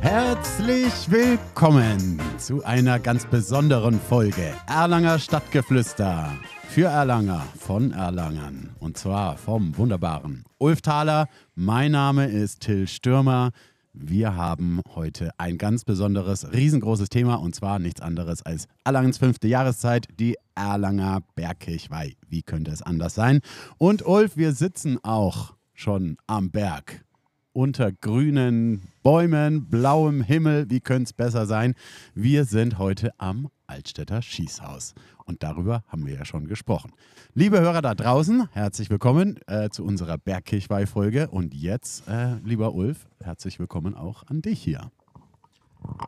Herzlich willkommen zu einer ganz besonderen Folge Erlanger Stadtgeflüster. Für Erlanger, von Erlangern. Und zwar vom wunderbaren Ulf Thaler. Mein Name ist Till Stürmer. Wir haben heute ein ganz besonderes, riesengroßes Thema und zwar nichts anderes als Erlangens fünfte Jahreszeit, die Erlanger Bergkirchweih. Wie könnte es anders sein? Und Ulf, wir sitzen auch schon am Berg unter grünen Bäumen, blauem Himmel. Wie könnte es besser sein? Wir sind heute am Altstädter Schießhaus. Und darüber haben wir ja schon gesprochen. Liebe Hörer da draußen, herzlich willkommen äh, zu unserer Bergkirchweih-Folge. Und jetzt, äh, lieber Ulf, herzlich willkommen auch an dich hier.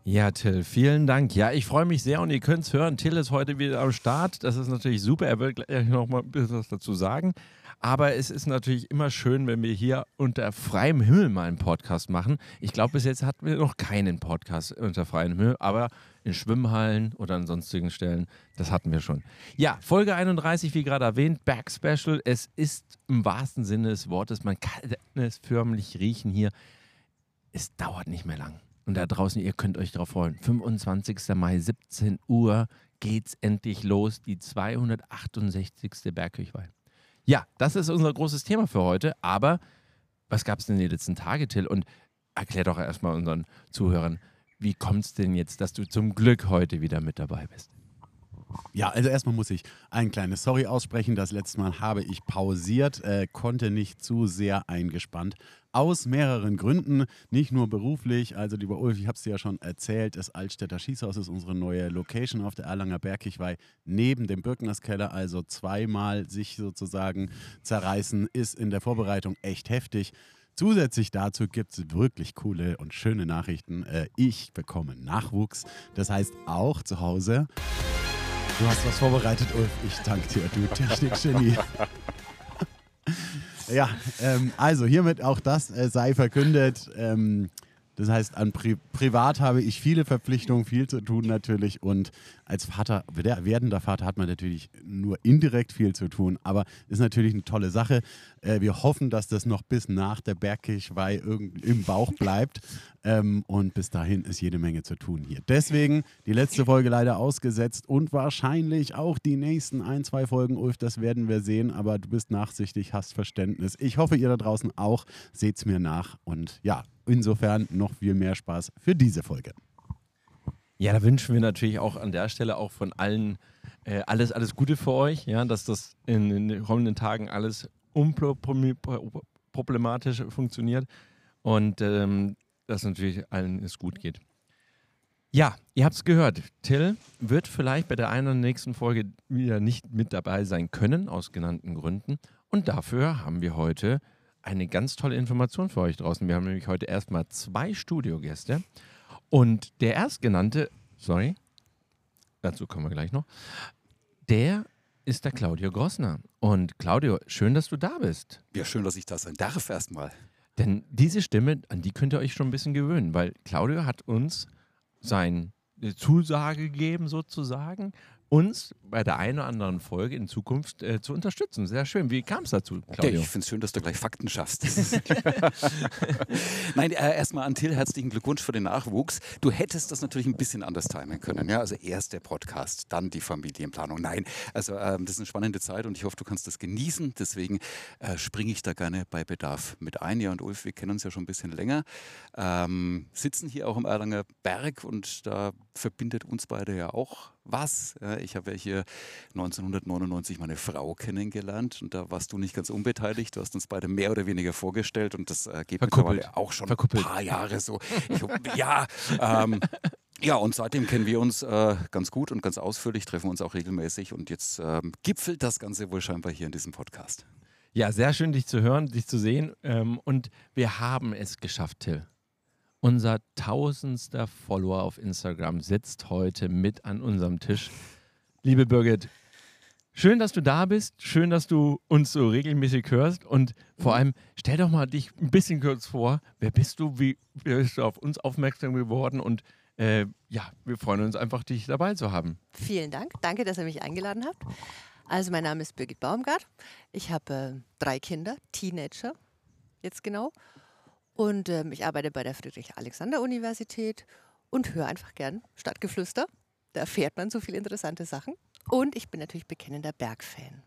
Ja, Till, vielen Dank. Ja, ich freue mich sehr und ihr könnt es hören. Till ist heute wieder am Start. Das ist natürlich super. Er wird gleich noch mal ein bisschen was dazu sagen. Aber es ist natürlich immer schön, wenn wir hier unter freiem Himmel mal einen Podcast machen. Ich glaube, bis jetzt hatten wir noch keinen Podcast unter freiem Himmel, aber in Schwimmhallen oder an sonstigen Stellen. Das hatten wir schon. Ja, Folge 31, wie gerade erwähnt, Back Special. Es ist im wahrsten Sinne des Wortes, man kann es förmlich riechen hier. Es dauert nicht mehr lang. Und da draußen, ihr könnt euch darauf freuen. 25. Mai, 17 Uhr geht's endlich los. Die 268. Bergkirchweih. Ja, das ist unser großes Thema für heute. Aber was gab es denn die letzten Tage, Till? Und erklär doch erstmal unseren Zuhörern, wie kommt es denn jetzt, dass du zum Glück heute wieder mit dabei bist? Ja, also erstmal muss ich ein kleines Sorry aussprechen. Das letzte Mal habe ich pausiert, äh, konnte nicht zu sehr eingespannt. Aus mehreren Gründen, nicht nur beruflich. Also, lieber Ulf, ich habe es dir ja schon erzählt, das Altstädter Schießhaus ist unsere neue Location auf der Erlanger Bergkirchweih neben dem Birknerskeller. Also zweimal sich sozusagen zerreißen, ist in der Vorbereitung echt heftig. Zusätzlich dazu gibt es wirklich coole und schöne Nachrichten. Äh, ich bekomme Nachwuchs. Das heißt auch zu Hause. Du hast was vorbereitet, Ulf. Ich danke dir, du Technikgenie. ja, ähm, also hiermit auch das äh, sei verkündet. Ähm, das heißt, an Pri privat habe ich viele Verpflichtungen, viel zu tun natürlich. Und als Vater, werdender Vater, hat man natürlich nur indirekt viel zu tun. Aber ist natürlich eine tolle Sache. Äh, wir hoffen, dass das noch bis nach der Bergkirchweih im Bauch bleibt. Ähm, und bis dahin ist jede Menge zu tun hier. Deswegen die letzte Folge leider ausgesetzt und wahrscheinlich auch die nächsten ein, zwei Folgen, Ulf, das werden wir sehen. Aber du bist nachsichtig, hast Verständnis. Ich hoffe, ihr da draußen auch. Seht es mir nach. Und ja, insofern noch viel mehr Spaß für diese Folge. Ja, da wünschen wir natürlich auch an der Stelle auch von allen äh, alles, alles Gute für euch, ja, dass das in, in den kommenden Tagen alles unproblematisch funktioniert und ähm, dass natürlich allen es gut geht. Ja, ihr habt es gehört. Till wird vielleicht bei der einen oder nächsten Folge wieder nicht mit dabei sein können, aus genannten Gründen. Und dafür haben wir heute eine ganz tolle Information für euch draußen. Wir haben nämlich heute erstmal zwei Studiogäste. Und der erstgenannte, sorry, dazu kommen wir gleich noch, der ist der Claudio Grossner. Und Claudio, schön, dass du da bist. Ja, schön, dass ich da sein darf erstmal. Denn diese Stimme, an die könnt ihr euch schon ein bisschen gewöhnen, weil Claudio hat uns seine Zusage gegeben, sozusagen, uns bei der einen oder anderen Folge in Zukunft äh, zu unterstützen. Sehr schön. Wie kam es dazu, Claudio? Ja, ich finde es schön, dass du gleich Fakten schaffst. Nein, äh, erstmal an Till herzlichen Glückwunsch für den Nachwuchs. Du hättest das natürlich ein bisschen anders timen können. Ja? Also erst der Podcast, dann die Familienplanung. Nein, also ähm, das ist eine spannende Zeit und ich hoffe, du kannst das genießen. Deswegen äh, springe ich da gerne bei Bedarf mit ein. Ja, und Ulf, wir kennen uns ja schon ein bisschen länger. Ähm, sitzen hier auch im Erlanger Berg und da verbindet uns beide ja auch was. Ich habe ja hier 1999 meine Frau kennengelernt und da warst du nicht ganz unbeteiligt. Du hast uns beide mehr oder weniger vorgestellt und das geht Verkuppelt. mittlerweile auch schon Verkuppelt. ein paar Jahre so. Ich, ja, ähm, ja, und seitdem kennen wir uns äh, ganz gut und ganz ausführlich, treffen uns auch regelmäßig und jetzt ähm, gipfelt das Ganze wohl scheinbar hier in diesem Podcast. Ja, sehr schön, dich zu hören, dich zu sehen. Ähm, und wir haben es geschafft, Till. Unser tausendster Follower auf Instagram sitzt heute mit an unserem Tisch. Liebe Birgit, schön, dass du da bist. Schön, dass du uns so regelmäßig hörst. Und vor allem, stell doch mal dich ein bisschen kurz vor. Wer bist du? Wie bist du auf uns aufmerksam geworden? Und äh, ja, wir freuen uns einfach, dich dabei zu haben. Vielen Dank. Danke, dass ihr mich eingeladen habt. Also, mein Name ist Birgit Baumgart. Ich habe äh, drei Kinder, Teenager, jetzt genau. Und ähm, ich arbeite bei der Friedrich-Alexander-Universität und höre einfach gern Stadtgeflüster. Da erfährt man so viele interessante Sachen. Und ich bin natürlich bekennender Bergfan.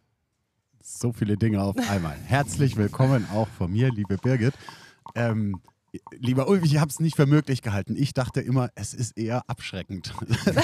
So viele Dinge auf einmal. Herzlich willkommen auch von mir, liebe Birgit. Ähm, Lieber Ulf, ich habe es nicht für möglich gehalten. Ich dachte immer, es ist eher abschreckend.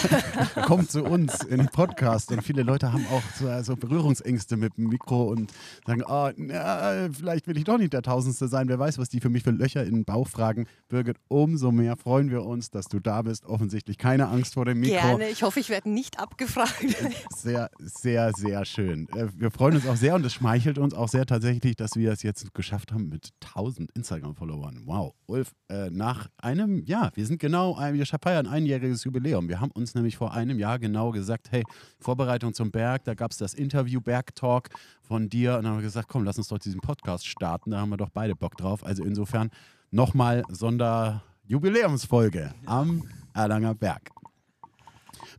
Kommt zu uns in den Podcast und viele Leute haben auch so also Berührungsängste mit dem Mikro und sagen, oh, na, vielleicht will ich doch nicht der Tausendste sein. Wer weiß, was die für mich für Löcher in den Bauch fragen. Birgit, umso mehr freuen wir uns, dass du da bist. Offensichtlich keine Angst vor dem Mikro. Gerne. Ich hoffe, ich werde nicht abgefragt. Sehr, sehr, sehr schön. Äh, wir freuen uns auch sehr und es schmeichelt uns auch sehr tatsächlich, dass wir es jetzt geschafft haben mit 1000 Instagram-Followern. Wow. Ulf, äh, nach einem, ja, wir sind genau, wir feiern ein einjähriges Jubiläum. Wir haben uns nämlich vor einem Jahr genau gesagt, hey, Vorbereitung zum Berg, da gab es das Interview Berg-Talk von dir und dann haben wir gesagt, komm, lass uns doch diesen Podcast starten, da haben wir doch beide Bock drauf. Also insofern nochmal Sonderjubiläumsfolge am Erlanger Berg.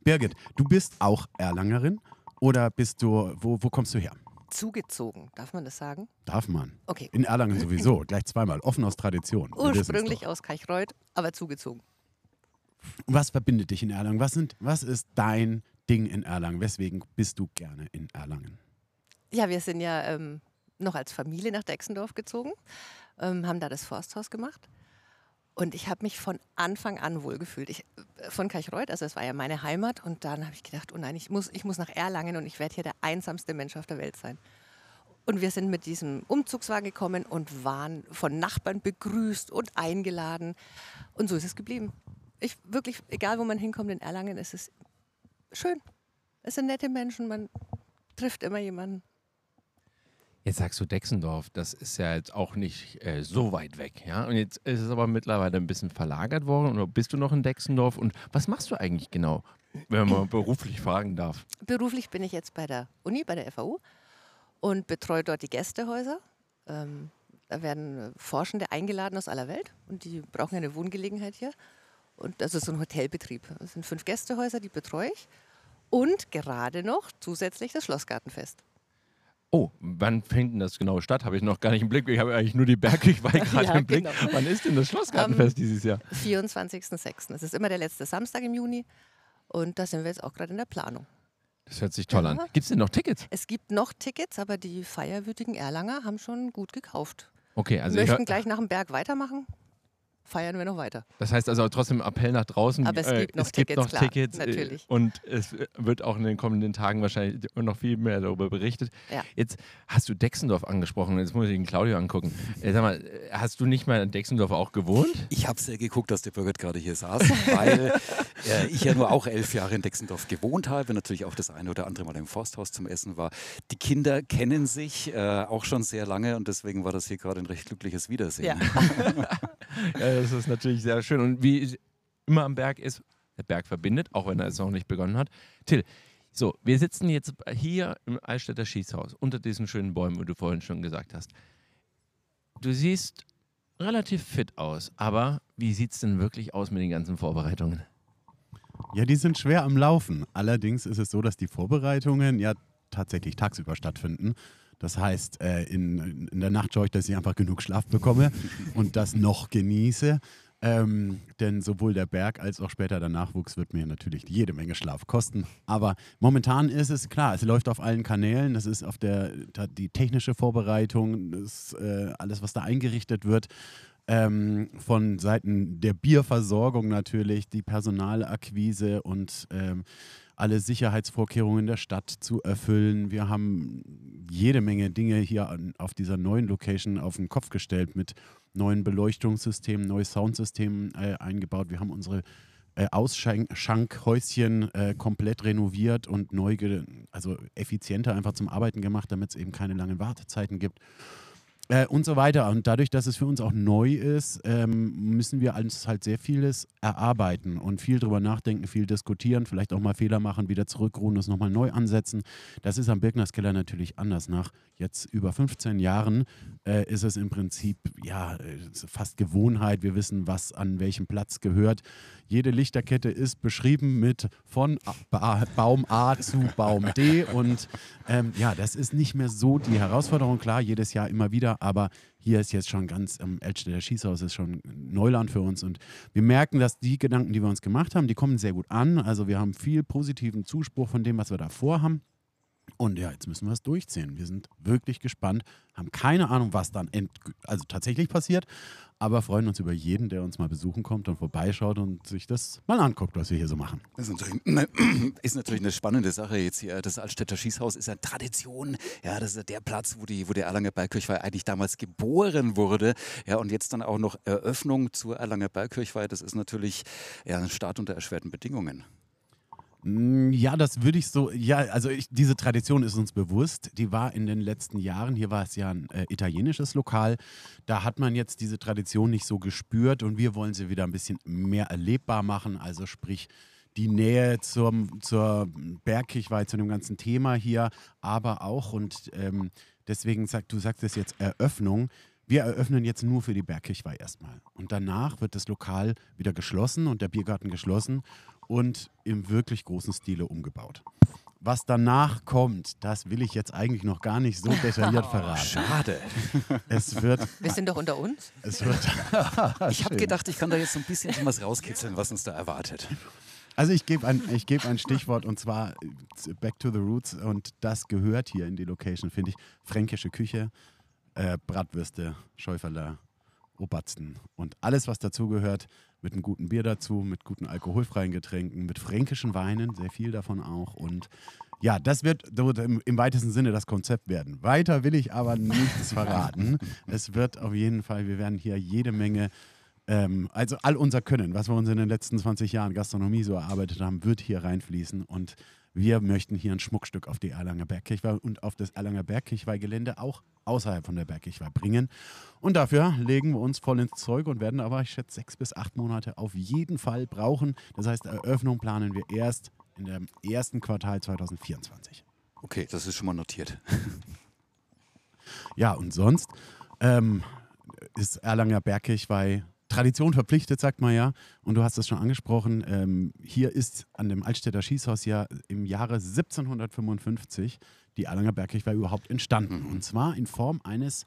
Birgit, du bist auch Erlangerin oder bist du, wo, wo kommst du her? Zugezogen. Darf man das sagen? Darf man. Okay. In Erlangen sowieso, gleich zweimal. Offen aus Tradition. Ursprünglich aus Kaichreuth, aber zugezogen. Was verbindet dich in Erlangen? Was, sind, was ist dein Ding in Erlangen? Weswegen bist du gerne in Erlangen? Ja, wir sind ja ähm, noch als Familie nach Dexendorf gezogen, ähm, haben da das Forsthaus gemacht. Und ich habe mich von Anfang an wohlgefühlt. Ich, äh, von Kaichreuth, also es war ja meine Heimat. Und dann habe ich gedacht, oh nein, ich muss, ich muss nach Erlangen und ich werde hier der einsamste Mensch auf der Welt sein. Und wir sind mit diesem Umzugswagen gekommen und waren von Nachbarn begrüßt und eingeladen. Und so ist es geblieben. Ich wirklich, egal wo man hinkommt in Erlangen, ist es schön. Es sind nette Menschen, man trifft immer jemanden. Jetzt sagst du Dexendorf, das ist ja jetzt auch nicht äh, so weit weg, ja? Und jetzt ist es aber mittlerweile ein bisschen verlagert worden. Oder bist du noch in Dexendorf? Und was machst du eigentlich genau, wenn man beruflich fragen darf? Beruflich bin ich jetzt bei der Uni, bei der FAU und betreue dort die Gästehäuser. Ähm, da werden Forschende eingeladen aus aller Welt und die brauchen eine Wohngelegenheit hier. Und das ist so ein Hotelbetrieb. Das sind fünf Gästehäuser, die betreue ich. Und gerade noch zusätzlich das Schlossgartenfest. Oh, wann fängt denn das genau statt? Habe ich noch gar nicht im Blick. Ich habe eigentlich nur die Bergkirchweih gerade ja, im Blick. Genau. Wann ist denn das Schlossgartenfest um, dieses Jahr? 24.06. Es ist immer der letzte Samstag im Juni. Und da sind wir jetzt auch gerade in der Planung. Das hört sich toll ja. an. Gibt es denn noch Tickets? Es gibt noch Tickets, aber die feierwütigen Erlanger haben schon gut gekauft. Okay, also möchten gleich nach dem Berg weitermachen feiern wir noch weiter. Das heißt also trotzdem Appell nach draußen. Aber es äh, gibt noch es Tickets, gibt noch klar, Tickets äh, natürlich. und es wird auch in den kommenden Tagen wahrscheinlich noch viel mehr darüber berichtet. Ja. Jetzt hast du Dexendorf angesprochen, jetzt muss ich den Claudio angucken. Äh, sag mal, hast du nicht mal in Dexendorf auch gewohnt? Ich habe sehr geguckt, dass der Birgit gerade hier saß, weil äh, ich ja nur auch elf Jahre in Dexendorf gewohnt habe, natürlich auch das eine oder andere Mal im Forsthaus zum Essen war. Die Kinder kennen sich äh, auch schon sehr lange und deswegen war das hier gerade ein recht glückliches Wiedersehen. Ja. ja, das ist natürlich sehr schön. Und wie immer am Berg ist, der Berg verbindet, auch wenn er es noch nicht begonnen hat. Till, so, wir sitzen jetzt hier im Altstädter Schießhaus unter diesen schönen Bäumen, wie du vorhin schon gesagt hast. Du siehst relativ fit aus, aber wie sieht es denn wirklich aus mit den ganzen Vorbereitungen? Ja, die sind schwer am Laufen. Allerdings ist es so, dass die Vorbereitungen ja tatsächlich tagsüber stattfinden. Das heißt, äh, in, in der Nacht schaue ich, dass ich einfach genug Schlaf bekomme und das noch genieße. Ähm, denn sowohl der Berg als auch später der Nachwuchs wird mir natürlich jede Menge Schlaf kosten. Aber momentan ist es klar, es läuft auf allen Kanälen. Das ist auf der die technische Vorbereitung, das, äh, alles, was da eingerichtet wird. Ähm, von Seiten der Bierversorgung natürlich, die Personalakquise und ähm, alle Sicherheitsvorkehrungen der Stadt zu erfüllen. Wir haben jede Menge Dinge hier an, auf dieser neuen Location auf den Kopf gestellt mit neuen Beleuchtungssystemen, neuen Soundsystemen äh, eingebaut. Wir haben unsere äh, Ausschankhäuschen äh, komplett renoviert und neu, also effizienter einfach zum Arbeiten gemacht, damit es eben keine langen Wartezeiten gibt. Äh, und so weiter. Und dadurch, dass es für uns auch neu ist, ähm, müssen wir uns halt sehr vieles erarbeiten und viel drüber nachdenken, viel diskutieren, vielleicht auch mal Fehler machen, wieder zurückruhen, das nochmal neu ansetzen. Das ist am Birknerskeller natürlich anders. Nach jetzt über 15 Jahren äh, ist es im Prinzip ja fast Gewohnheit. Wir wissen, was an welchem Platz gehört. Jede Lichterkette ist beschrieben mit von ba Baum A zu Baum D. Und ähm, ja, das ist nicht mehr so die Herausforderung. Klar, jedes Jahr immer wieder, aber hier ist jetzt schon ganz, ähm, Elstedter Schießhaus ist schon Neuland für uns. Und wir merken, dass die Gedanken, die wir uns gemacht haben, die kommen sehr gut an. Also wir haben viel positiven Zuspruch von dem, was wir da vorhaben. Und ja, jetzt müssen wir es durchziehen. Wir sind wirklich gespannt, haben keine Ahnung, was dann also tatsächlich passiert, aber freuen uns über jeden, der uns mal besuchen kommt und vorbeischaut und sich das mal anguckt, was wir hier so machen. Das ist natürlich, eine, ist natürlich eine spannende Sache jetzt hier. Das Altstädter Schießhaus ist ja Tradition. Ja, das ist der Platz, wo, die, wo der Erlanger Bergkirchweih eigentlich damals geboren wurde. Ja, und jetzt dann auch noch Eröffnung zur Erlanger Bergkirchweih. Das ist natürlich ja, ein Start unter erschwerten Bedingungen. Mm, ja, das würde ich so, ja, also ich, diese Tradition ist uns bewusst. Die war in den letzten Jahren, hier war es ja ein äh, italienisches Lokal, da hat man jetzt diese Tradition nicht so gespürt und wir wollen sie wieder ein bisschen mehr erlebbar machen, also sprich die Nähe zum, zur Bergkirchweih, zu dem ganzen Thema hier, aber auch und ähm, deswegen sagt, du sagst es jetzt Eröffnung, wir eröffnen jetzt nur für die Bergkirchweih erstmal. Und danach wird das Lokal wieder geschlossen und der Biergarten geschlossen und im wirklich großen Stile umgebaut. Was danach kommt, das will ich jetzt eigentlich noch gar nicht so detailliert verraten. Schade. Es wird. Wir sind doch unter uns. Es wird. ich habe gedacht, ich kann da jetzt so ein bisschen was rauskitzeln, was uns da erwartet. Also ich gebe ein, geb ein Stichwort und zwar äh, Back to the Roots und das gehört hier in die Location, finde ich. Fränkische Küche, äh, Bratwürste, Schäuferler, Obatzen und alles, was dazugehört mit einem guten Bier dazu, mit guten alkoholfreien Getränken, mit fränkischen Weinen, sehr viel davon auch. Und ja, das wird im, weitesten Sinne das Konzept werden. Weiter will ich aber nichts verraten. es wird auf jeden Fall, wir werden hier jede Menge ähm, also all unser Können, was wir uns in den letzten 20 Jahren Gastronomie so erarbeitet haben, wird hier reinfließen und wir möchten hier ein Schmuckstück auf die Erlanger Bergkirchweih und auf das Erlanger Bergkirchweih-Gelände auch außerhalb von der Bergkirchweih bringen. Und dafür legen wir uns voll ins Zeug und werden aber, ich schätze, sechs bis acht Monate auf jeden Fall brauchen. Das heißt, Eröffnung planen wir erst in dem ersten Quartal 2024. Okay, das ist schon mal notiert. ja, und sonst ähm, ist Erlanger Bergkirchweih Tradition verpflichtet, sagt man ja. Und du hast es schon angesprochen. Ähm, hier ist an dem Altstädter Schießhaus ja im Jahre 1755 die Erlanger Bergkirche überhaupt entstanden. Und zwar in Form eines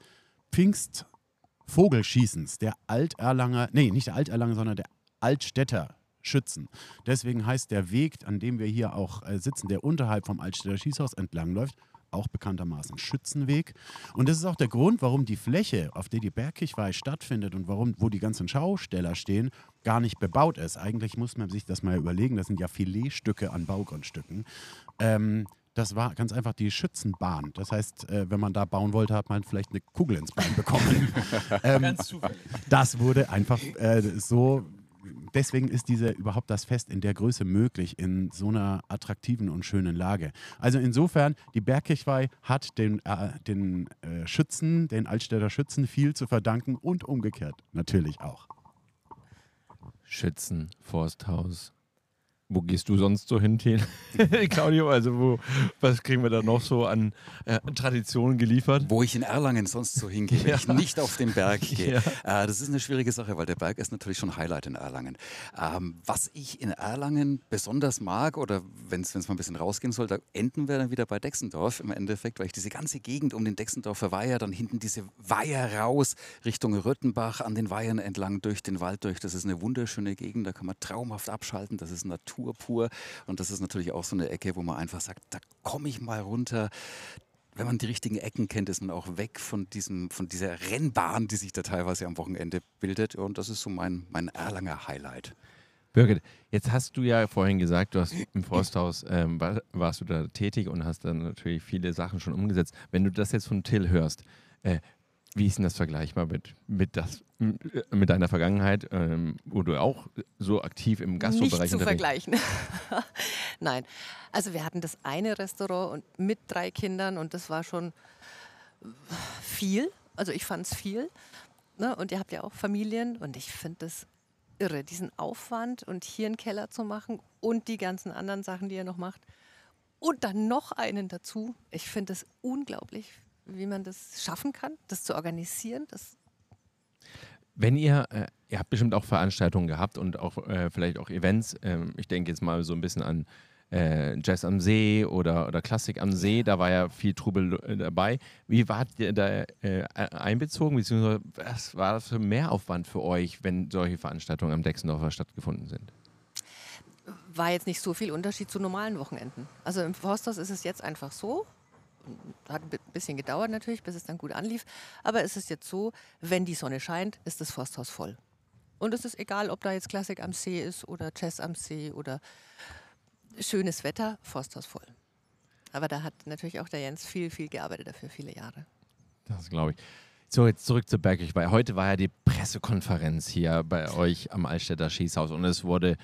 Pfingstvogelschießens der Alterlanger, nee, nicht der Alterlanger, sondern der Altstädter Schützen. Deswegen heißt der Weg, an dem wir hier auch äh, sitzen, der unterhalb vom Altstädter Schießhaus entlangläuft, auch bekanntermaßen Schützenweg. Und das ist auch der Grund, warum die Fläche, auf der die Bergkirchweih stattfindet und warum, wo die ganzen Schausteller stehen, gar nicht bebaut ist. Eigentlich muss man sich das mal überlegen, das sind ja Filetstücke an Baugrundstücken. Ähm, das war ganz einfach die Schützenbahn. Das heißt, äh, wenn man da bauen wollte, hat man vielleicht eine Kugel ins Bein bekommen. ähm, ganz zufällig. Das wurde einfach äh, so deswegen ist diese überhaupt das Fest in der Größe möglich, in so einer attraktiven und schönen Lage. Also insofern, die Bergkirchweih hat den, äh, den äh, Schützen, den Altstädter Schützen viel zu verdanken und umgekehrt natürlich auch. Schützen, Forsthaus, wo gehst du sonst so hin, Claudio? Also, wo, was kriegen wir da noch so an äh, Traditionen geliefert? Wo ich in Erlangen sonst so hingehe, wenn ja. ich nicht auf den Berg gehe. Ja. Äh, das ist eine schwierige Sache, weil der Berg ist natürlich schon Highlight in Erlangen. Ähm, was ich in Erlangen besonders mag, oder wenn es mal ein bisschen rausgehen soll, da enden wir dann wieder bei Dexendorf im Endeffekt, weil ich diese ganze Gegend um den Dexendorfer Weiher, dann hinten diese Weiher raus Richtung Röttenbach, an den Weihern entlang, durch den Wald durch. Das ist eine wunderschöne Gegend, da kann man traumhaft abschalten. Das ist Natur Natur pur. Und das ist natürlich auch so eine Ecke, wo man einfach sagt, da komme ich mal runter wenn man die richtigen Ecken kennt, ist man auch weg von, diesem, von dieser Rennbahn, die sich da teilweise am Wochenende bildet. Und das ist so mein, mein Erlanger Highlight. Birgit, jetzt hast du ja vorhin gesagt, du hast im Forsthaus ähm, war, warst du da tätig und hast dann natürlich viele Sachen schon umgesetzt. Wenn du das jetzt von Till hörst, äh, wie ist denn das vergleichbar mit, mit, das, mit deiner Vergangenheit, ähm, wo du auch so aktiv im Gastrobereich Nicht zu vergleichen. Nein, also wir hatten das eine Restaurant und mit drei Kindern und das war schon viel. Also ich fand es viel. Ne? Und ihr habt ja auch Familien und ich finde das irre, diesen Aufwand und hier einen Keller zu machen und die ganzen anderen Sachen, die ihr noch macht. Und dann noch einen dazu. Ich finde das unglaublich wie man das schaffen kann, das zu organisieren. Das Wenn ihr, äh, ihr habt bestimmt auch Veranstaltungen gehabt und auch äh, vielleicht auch Events. Ähm, ich denke jetzt mal so ein bisschen an äh, Jazz am See oder, oder Klassik am See, da war ja viel Trubel äh, dabei. Wie wart ihr da äh, einbezogen, beziehungsweise was war das für Mehraufwand für euch, wenn solche Veranstaltungen am Dexendorfer stattgefunden sind? war jetzt nicht so viel Unterschied zu normalen Wochenenden. Also im Forsthaus ist es jetzt einfach so, hat ein bisschen gedauert natürlich, bis es dann gut anlief, aber es ist jetzt so, wenn die Sonne scheint, ist das Forsthaus voll. Und es ist egal, ob da jetzt Klassik am See ist oder Jazz am See oder schönes Wetter, Forsthaus voll. Aber da hat natürlich auch der Jens viel, viel gearbeitet dafür, viele Jahre. Das glaube ich. So, jetzt zurück zu Bergig, heute war ja die Pressekonferenz hier bei euch am Altstädter Schießhaus und es wurde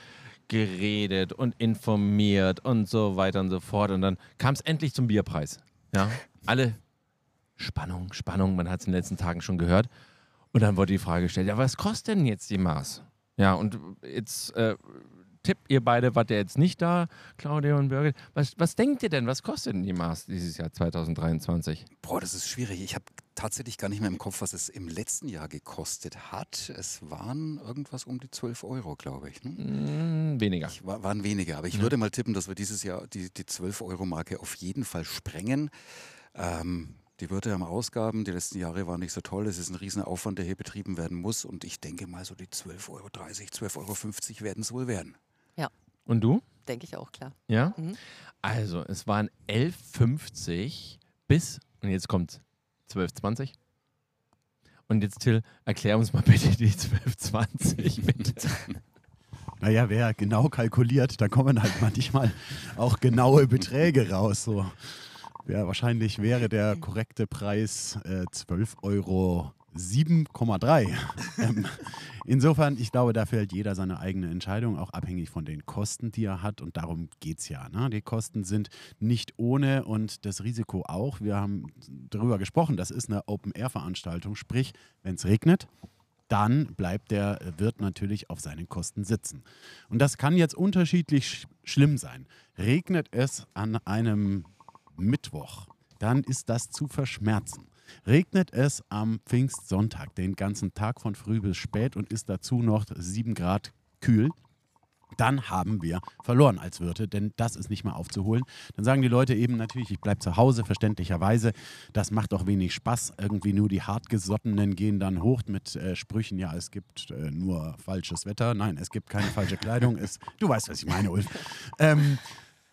geredet und informiert und so weiter und so fort. Und dann kam es endlich zum Bierpreis. Ja, alle Spannung, Spannung, man hat es in den letzten Tagen schon gehört. Und dann wurde die Frage gestellt, ja, was kostet denn jetzt die Maß? Ja, und jetzt äh, tippt ihr beide, wart ihr jetzt nicht da, Claudia und Birgit. Was, was denkt ihr denn, was kostet denn die Maß dieses Jahr 2023? Boah, das ist schwierig. Ich habe tatsächlich gar nicht mehr im Kopf, was es im letzten Jahr gekostet hat. Es waren irgendwas um die 12 Euro, glaube ich. Ne? Mm, weniger. Ich, war, waren weniger, aber ich ja. würde mal tippen, dass wir dieses Jahr die, die 12-Euro-Marke auf jeden Fall sprengen. Ähm, die Wirte haben Ausgaben, die letzten Jahre waren nicht so toll. Es ist ein Riesenaufwand, der hier betrieben werden muss. Und ich denke mal, so die 12,30 Euro, 12,50 Euro werden es wohl werden. Ja. Und du? Denke ich auch, klar. Ja? Mhm. Also, es waren 11,50 bis, und jetzt kommt 12,20. Und jetzt, Till, erklär uns mal bitte die 12,20 bitte. Naja, wer genau kalkuliert, da kommen halt manchmal auch genaue Beträge raus. So. Ja, wahrscheinlich wäre der korrekte Preis äh, 12 Euro 7,3. ähm, insofern, ich glaube, da fällt jeder seine eigene Entscheidung, auch abhängig von den Kosten, die er hat. Und darum geht es ja. Ne? Die Kosten sind nicht ohne und das Risiko auch. Wir haben darüber gesprochen, das ist eine Open-Air-Veranstaltung. Sprich, wenn es regnet, dann bleibt der Wirt natürlich auf seinen Kosten sitzen. Und das kann jetzt unterschiedlich sch schlimm sein. Regnet es an einem Mittwoch, dann ist das zu verschmerzen. Regnet es am Pfingstsonntag den ganzen Tag von früh bis spät und ist dazu noch 7 Grad kühl, dann haben wir verloren als Wirte, denn das ist nicht mehr aufzuholen. Dann sagen die Leute eben natürlich, ich bleibe zu Hause, verständlicherweise. Das macht auch wenig Spaß. Irgendwie nur die Hartgesottenen gehen dann hoch mit äh, Sprüchen, ja, es gibt äh, nur falsches Wetter. Nein, es gibt keine falsche Kleidung. Es, du weißt, was ich meine, Ulf. Ähm,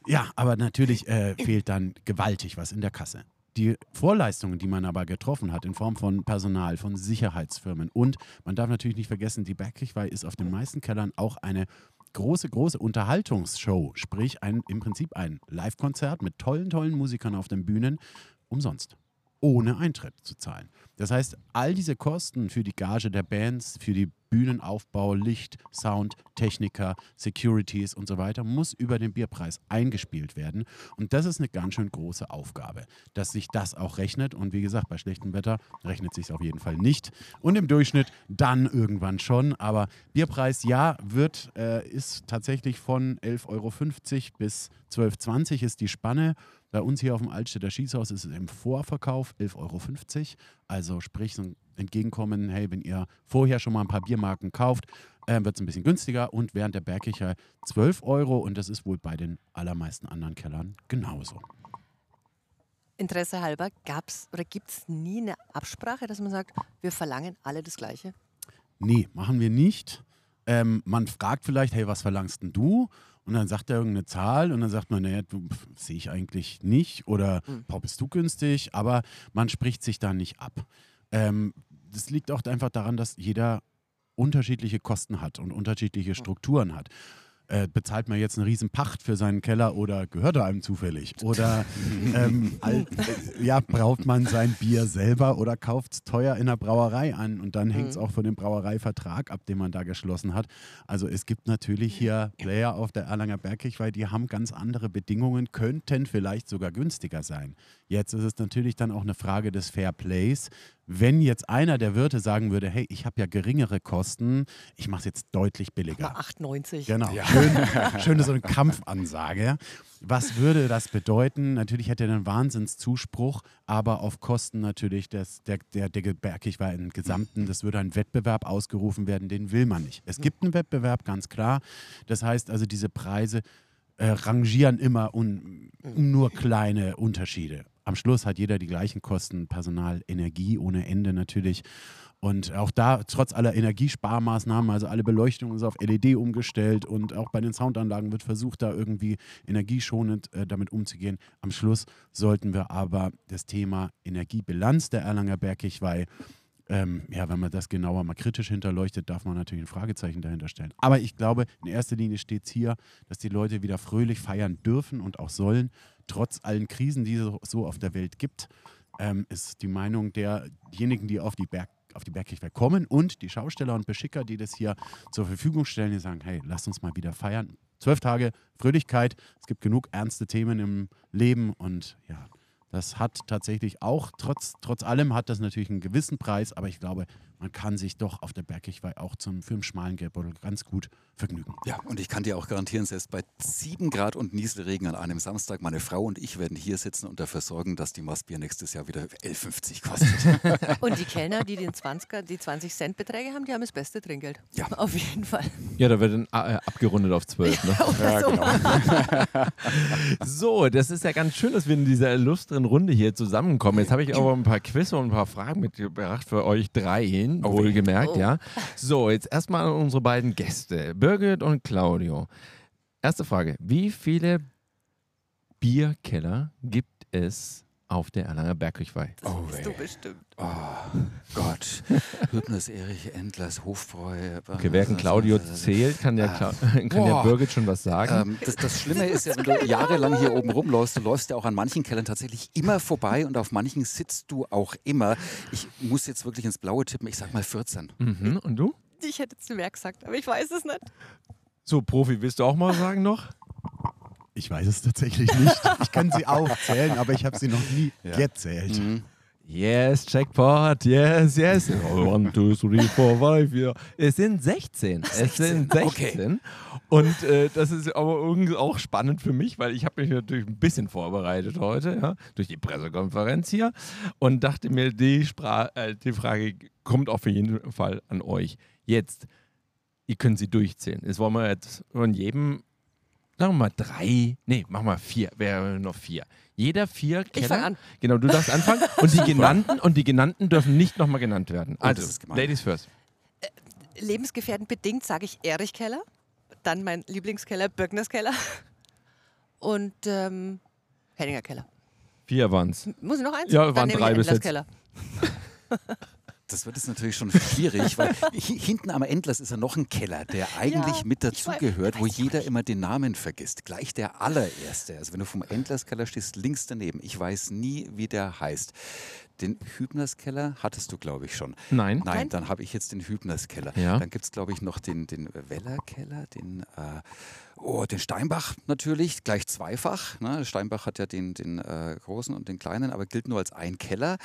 ja, aber natürlich äh, fehlt dann gewaltig was in der Kasse die Vorleistungen, die man aber getroffen hat in Form von Personal, von Sicherheitsfirmen. Und man darf natürlich nicht vergessen, die Bergkirchweih ist auf den meisten Kellern auch eine große, große Unterhaltungsshow, sprich ein, im Prinzip ein Live-Konzert mit tollen, tollen Musikern auf den Bühnen, umsonst ohne Eintritt zu zahlen. Das heißt, all diese Kosten für die Gage der Bands, für die Bühnenaufbau, Licht, Sound, Techniker, Securities und so weiter, muss über den Bierpreis eingespielt werden. Und das ist eine ganz schön große Aufgabe, dass sich das auch rechnet. Und wie gesagt, bei schlechtem Wetter rechnet sich auf jeden Fall nicht. Und im Durchschnitt dann irgendwann schon. Aber Bierpreis, ja, wird, äh, ist tatsächlich von 11,50 Euro bis 12,20 Euro ist die Spanne. Bei uns hier auf dem Altstädter Schießhaus ist es im Vorverkauf 11,50 Euro. Also sprich so ein Entgegenkommen, hey, wenn ihr vorher schon mal ein paar Biermarken kauft, äh, wird es ein bisschen günstiger und während der Bergkirche 12 Euro und das ist wohl bei den allermeisten anderen Kellern genauso. Interesse halber, gab es oder gibt es nie eine Absprache, dass man sagt, wir verlangen alle das Gleiche? Nee, machen wir nicht. Ähm, man fragt vielleicht, hey, was verlangst denn du? Und dann sagt er irgendeine Zahl und dann sagt man, naja, du sehe ich eigentlich nicht oder mhm. bist du günstig, aber man spricht sich da nicht ab. Ähm, das liegt auch einfach daran, dass jeder unterschiedliche Kosten hat und unterschiedliche Strukturen hat äh, bezahlt man jetzt einen riesen Pacht für seinen Keller oder gehört er einem zufällig? Oder ähm, all, äh, ja, braucht man sein Bier selber oder kauft es teuer in der Brauerei an und dann hängt es mhm. auch von dem Brauereivertrag ab, den man da geschlossen hat. Also es gibt natürlich hier Player auf der Erlanger Bergkirchweih, die haben ganz andere Bedingungen, könnten vielleicht sogar günstiger sein. Jetzt ist es natürlich dann auch eine Frage des Fair Plays wenn jetzt einer der Wirte sagen würde, hey, ich habe ja geringere Kosten, ich mache es jetzt deutlich billiger. Mal 8,90. Genau, schön, schön so eine Kampfansage. Was würde das bedeuten? Natürlich hätte er einen Wahnsinnszuspruch, aber auf Kosten natürlich des, der, der, der Bergig war im Gesamten. Das würde ein Wettbewerb ausgerufen werden, den will man nicht. Es gibt einen Wettbewerb, ganz klar. Das heißt also, diese Preise äh, rangieren immer um, um nur kleine Unterschiede. Am Schluss hat jeder die gleichen Kosten, Personal, Energie ohne Ende natürlich. Und auch da, trotz aller Energiesparmaßnahmen, also alle Beleuchtung ist auf LED umgestellt und auch bei den Soundanlagen wird versucht, da irgendwie energieschonend äh, damit umzugehen. Am Schluss sollten wir aber das Thema Energiebilanz der Erlanger Bergkirchweih ähm, ja, wenn man das genauer mal kritisch hinterleuchtet, darf man natürlich ein Fragezeichen dahinter stellen. Aber ich glaube, in erster Linie steht es hier, dass die Leute wieder fröhlich feiern dürfen und auch sollen, trotz allen Krisen, die es so auf der Welt gibt. Ähm, ist die Meinung derjenigen, die auf die Berg auf die Bergkirchweih kommen und die Schausteller und Beschicker, die das hier zur Verfügung stellen, die sagen, hey, lasst uns mal wieder feiern. Zwölf Tage Fröhlichkeit, es gibt genug ernste Themen im Leben und ja, das hat tatsächlich auch, trotz, trotz allem hat das natürlich einen gewissen Preis, aber ich glaube, man kann sich doch auf der Bergkirchweih auch zum, für einen schmalen Geldbeutel ganz gut vergnügen. Ja, und ich kann dir auch garantieren, selbst bei 7 Grad und Nieselregen an einem Samstag, meine Frau und ich werden hier sitzen und dafür sorgen, dass die Maßbier nächstes Jahr wieder 11,50 kostet. und die Kellner, die den 20er, die 20 Cent Beträge haben, die haben das beste Trinkgeld. Ja. Auf jeden Fall. Ja, da wird dann äh, abgerundet auf 12. Ne? ja, so. Genau. so, das ist ja ganz schön, dass wir in dieser illustren Runde hier zusammenkommen. Jetzt habe ich aber ein paar Quiz und ein paar Fragen mitgebracht für euch drei hin, oh, wohlgemerkt, oh. ja. So, jetzt erstmal an unsere beiden Gäste, Birgit und Claudio. Erste Frage: Wie viele Bierkeller gibt es auf der Erlanger Bergkirchweih. Oh, das du bestimmt. Oh Gott. Hübners, Erich, Endlers, Hofbräu. Okay, wer Claudio zählt, kann der, Kla kann der Birgit schon was sagen. Ähm, das, das, Schlimme ist ja, wenn du jahrelang hier oben rumläufst, du läufst ja auch an manchen Kellern tatsächlich immer vorbei und auf manchen sitzt du auch immer. Ich muss jetzt wirklich ins Blaue tippen, ich sag mal 14. Mhm. Und du? Ich hätte zu mehr gesagt, aber ich weiß es nicht. So, Profi, willst du auch mal sagen noch? Ich weiß es tatsächlich nicht. Ich kann sie aufzählen, aber ich habe sie noch nie ja. gezählt. Mhm. Yes, Jackpot, yes, yes. One, two, three, four, five, vier. Es sind 16. 16. Es sind 16. Okay. Und äh, das ist aber irgendwie auch spannend für mich, weil ich habe mich natürlich ein bisschen vorbereitet heute, ja, durch die Pressekonferenz hier und dachte mir, die, Spra äh, die Frage kommt auf jeden Fall an euch. Jetzt, ihr könnt sie durchzählen. Jetzt wollen wir jetzt von jedem sagen wir mal drei, nee, mach mal vier, wäre noch vier. Jeder vier Keller. Ich fang an. Genau, du darfst anfangen. Und die genannten und die genannten dürfen nicht nochmal genannt werden. Oh, also, Ladies first. Äh, lebensgefährdend bedingt sage ich Erich Keller, dann mein Lieblingskeller Böckners Keller und ähm, Henninger Keller. Vier waren es. Muss ich noch eins? Ja, waren drei bis jetzt. Keller. das wird jetzt natürlich schon schwierig, weil hinten am Endlers ist ja noch ein Keller, der eigentlich ja, mit dazugehört, wo jeder immer den Namen vergisst. Gleich der allererste. Also wenn du vom Endlers Keller stehst, links daneben. Ich weiß nie, wie der heißt. Den Hübners Keller hattest du, glaube ich, schon. Nein. Nein, dann habe ich jetzt den Hübners Keller. Ja. Dann gibt es, glaube ich, noch den, den Weller Keller, den, äh, oh, den Steinbach natürlich, gleich zweifach. Ne? Steinbach hat ja den, den äh, großen und den kleinen, aber gilt nur als ein Keller.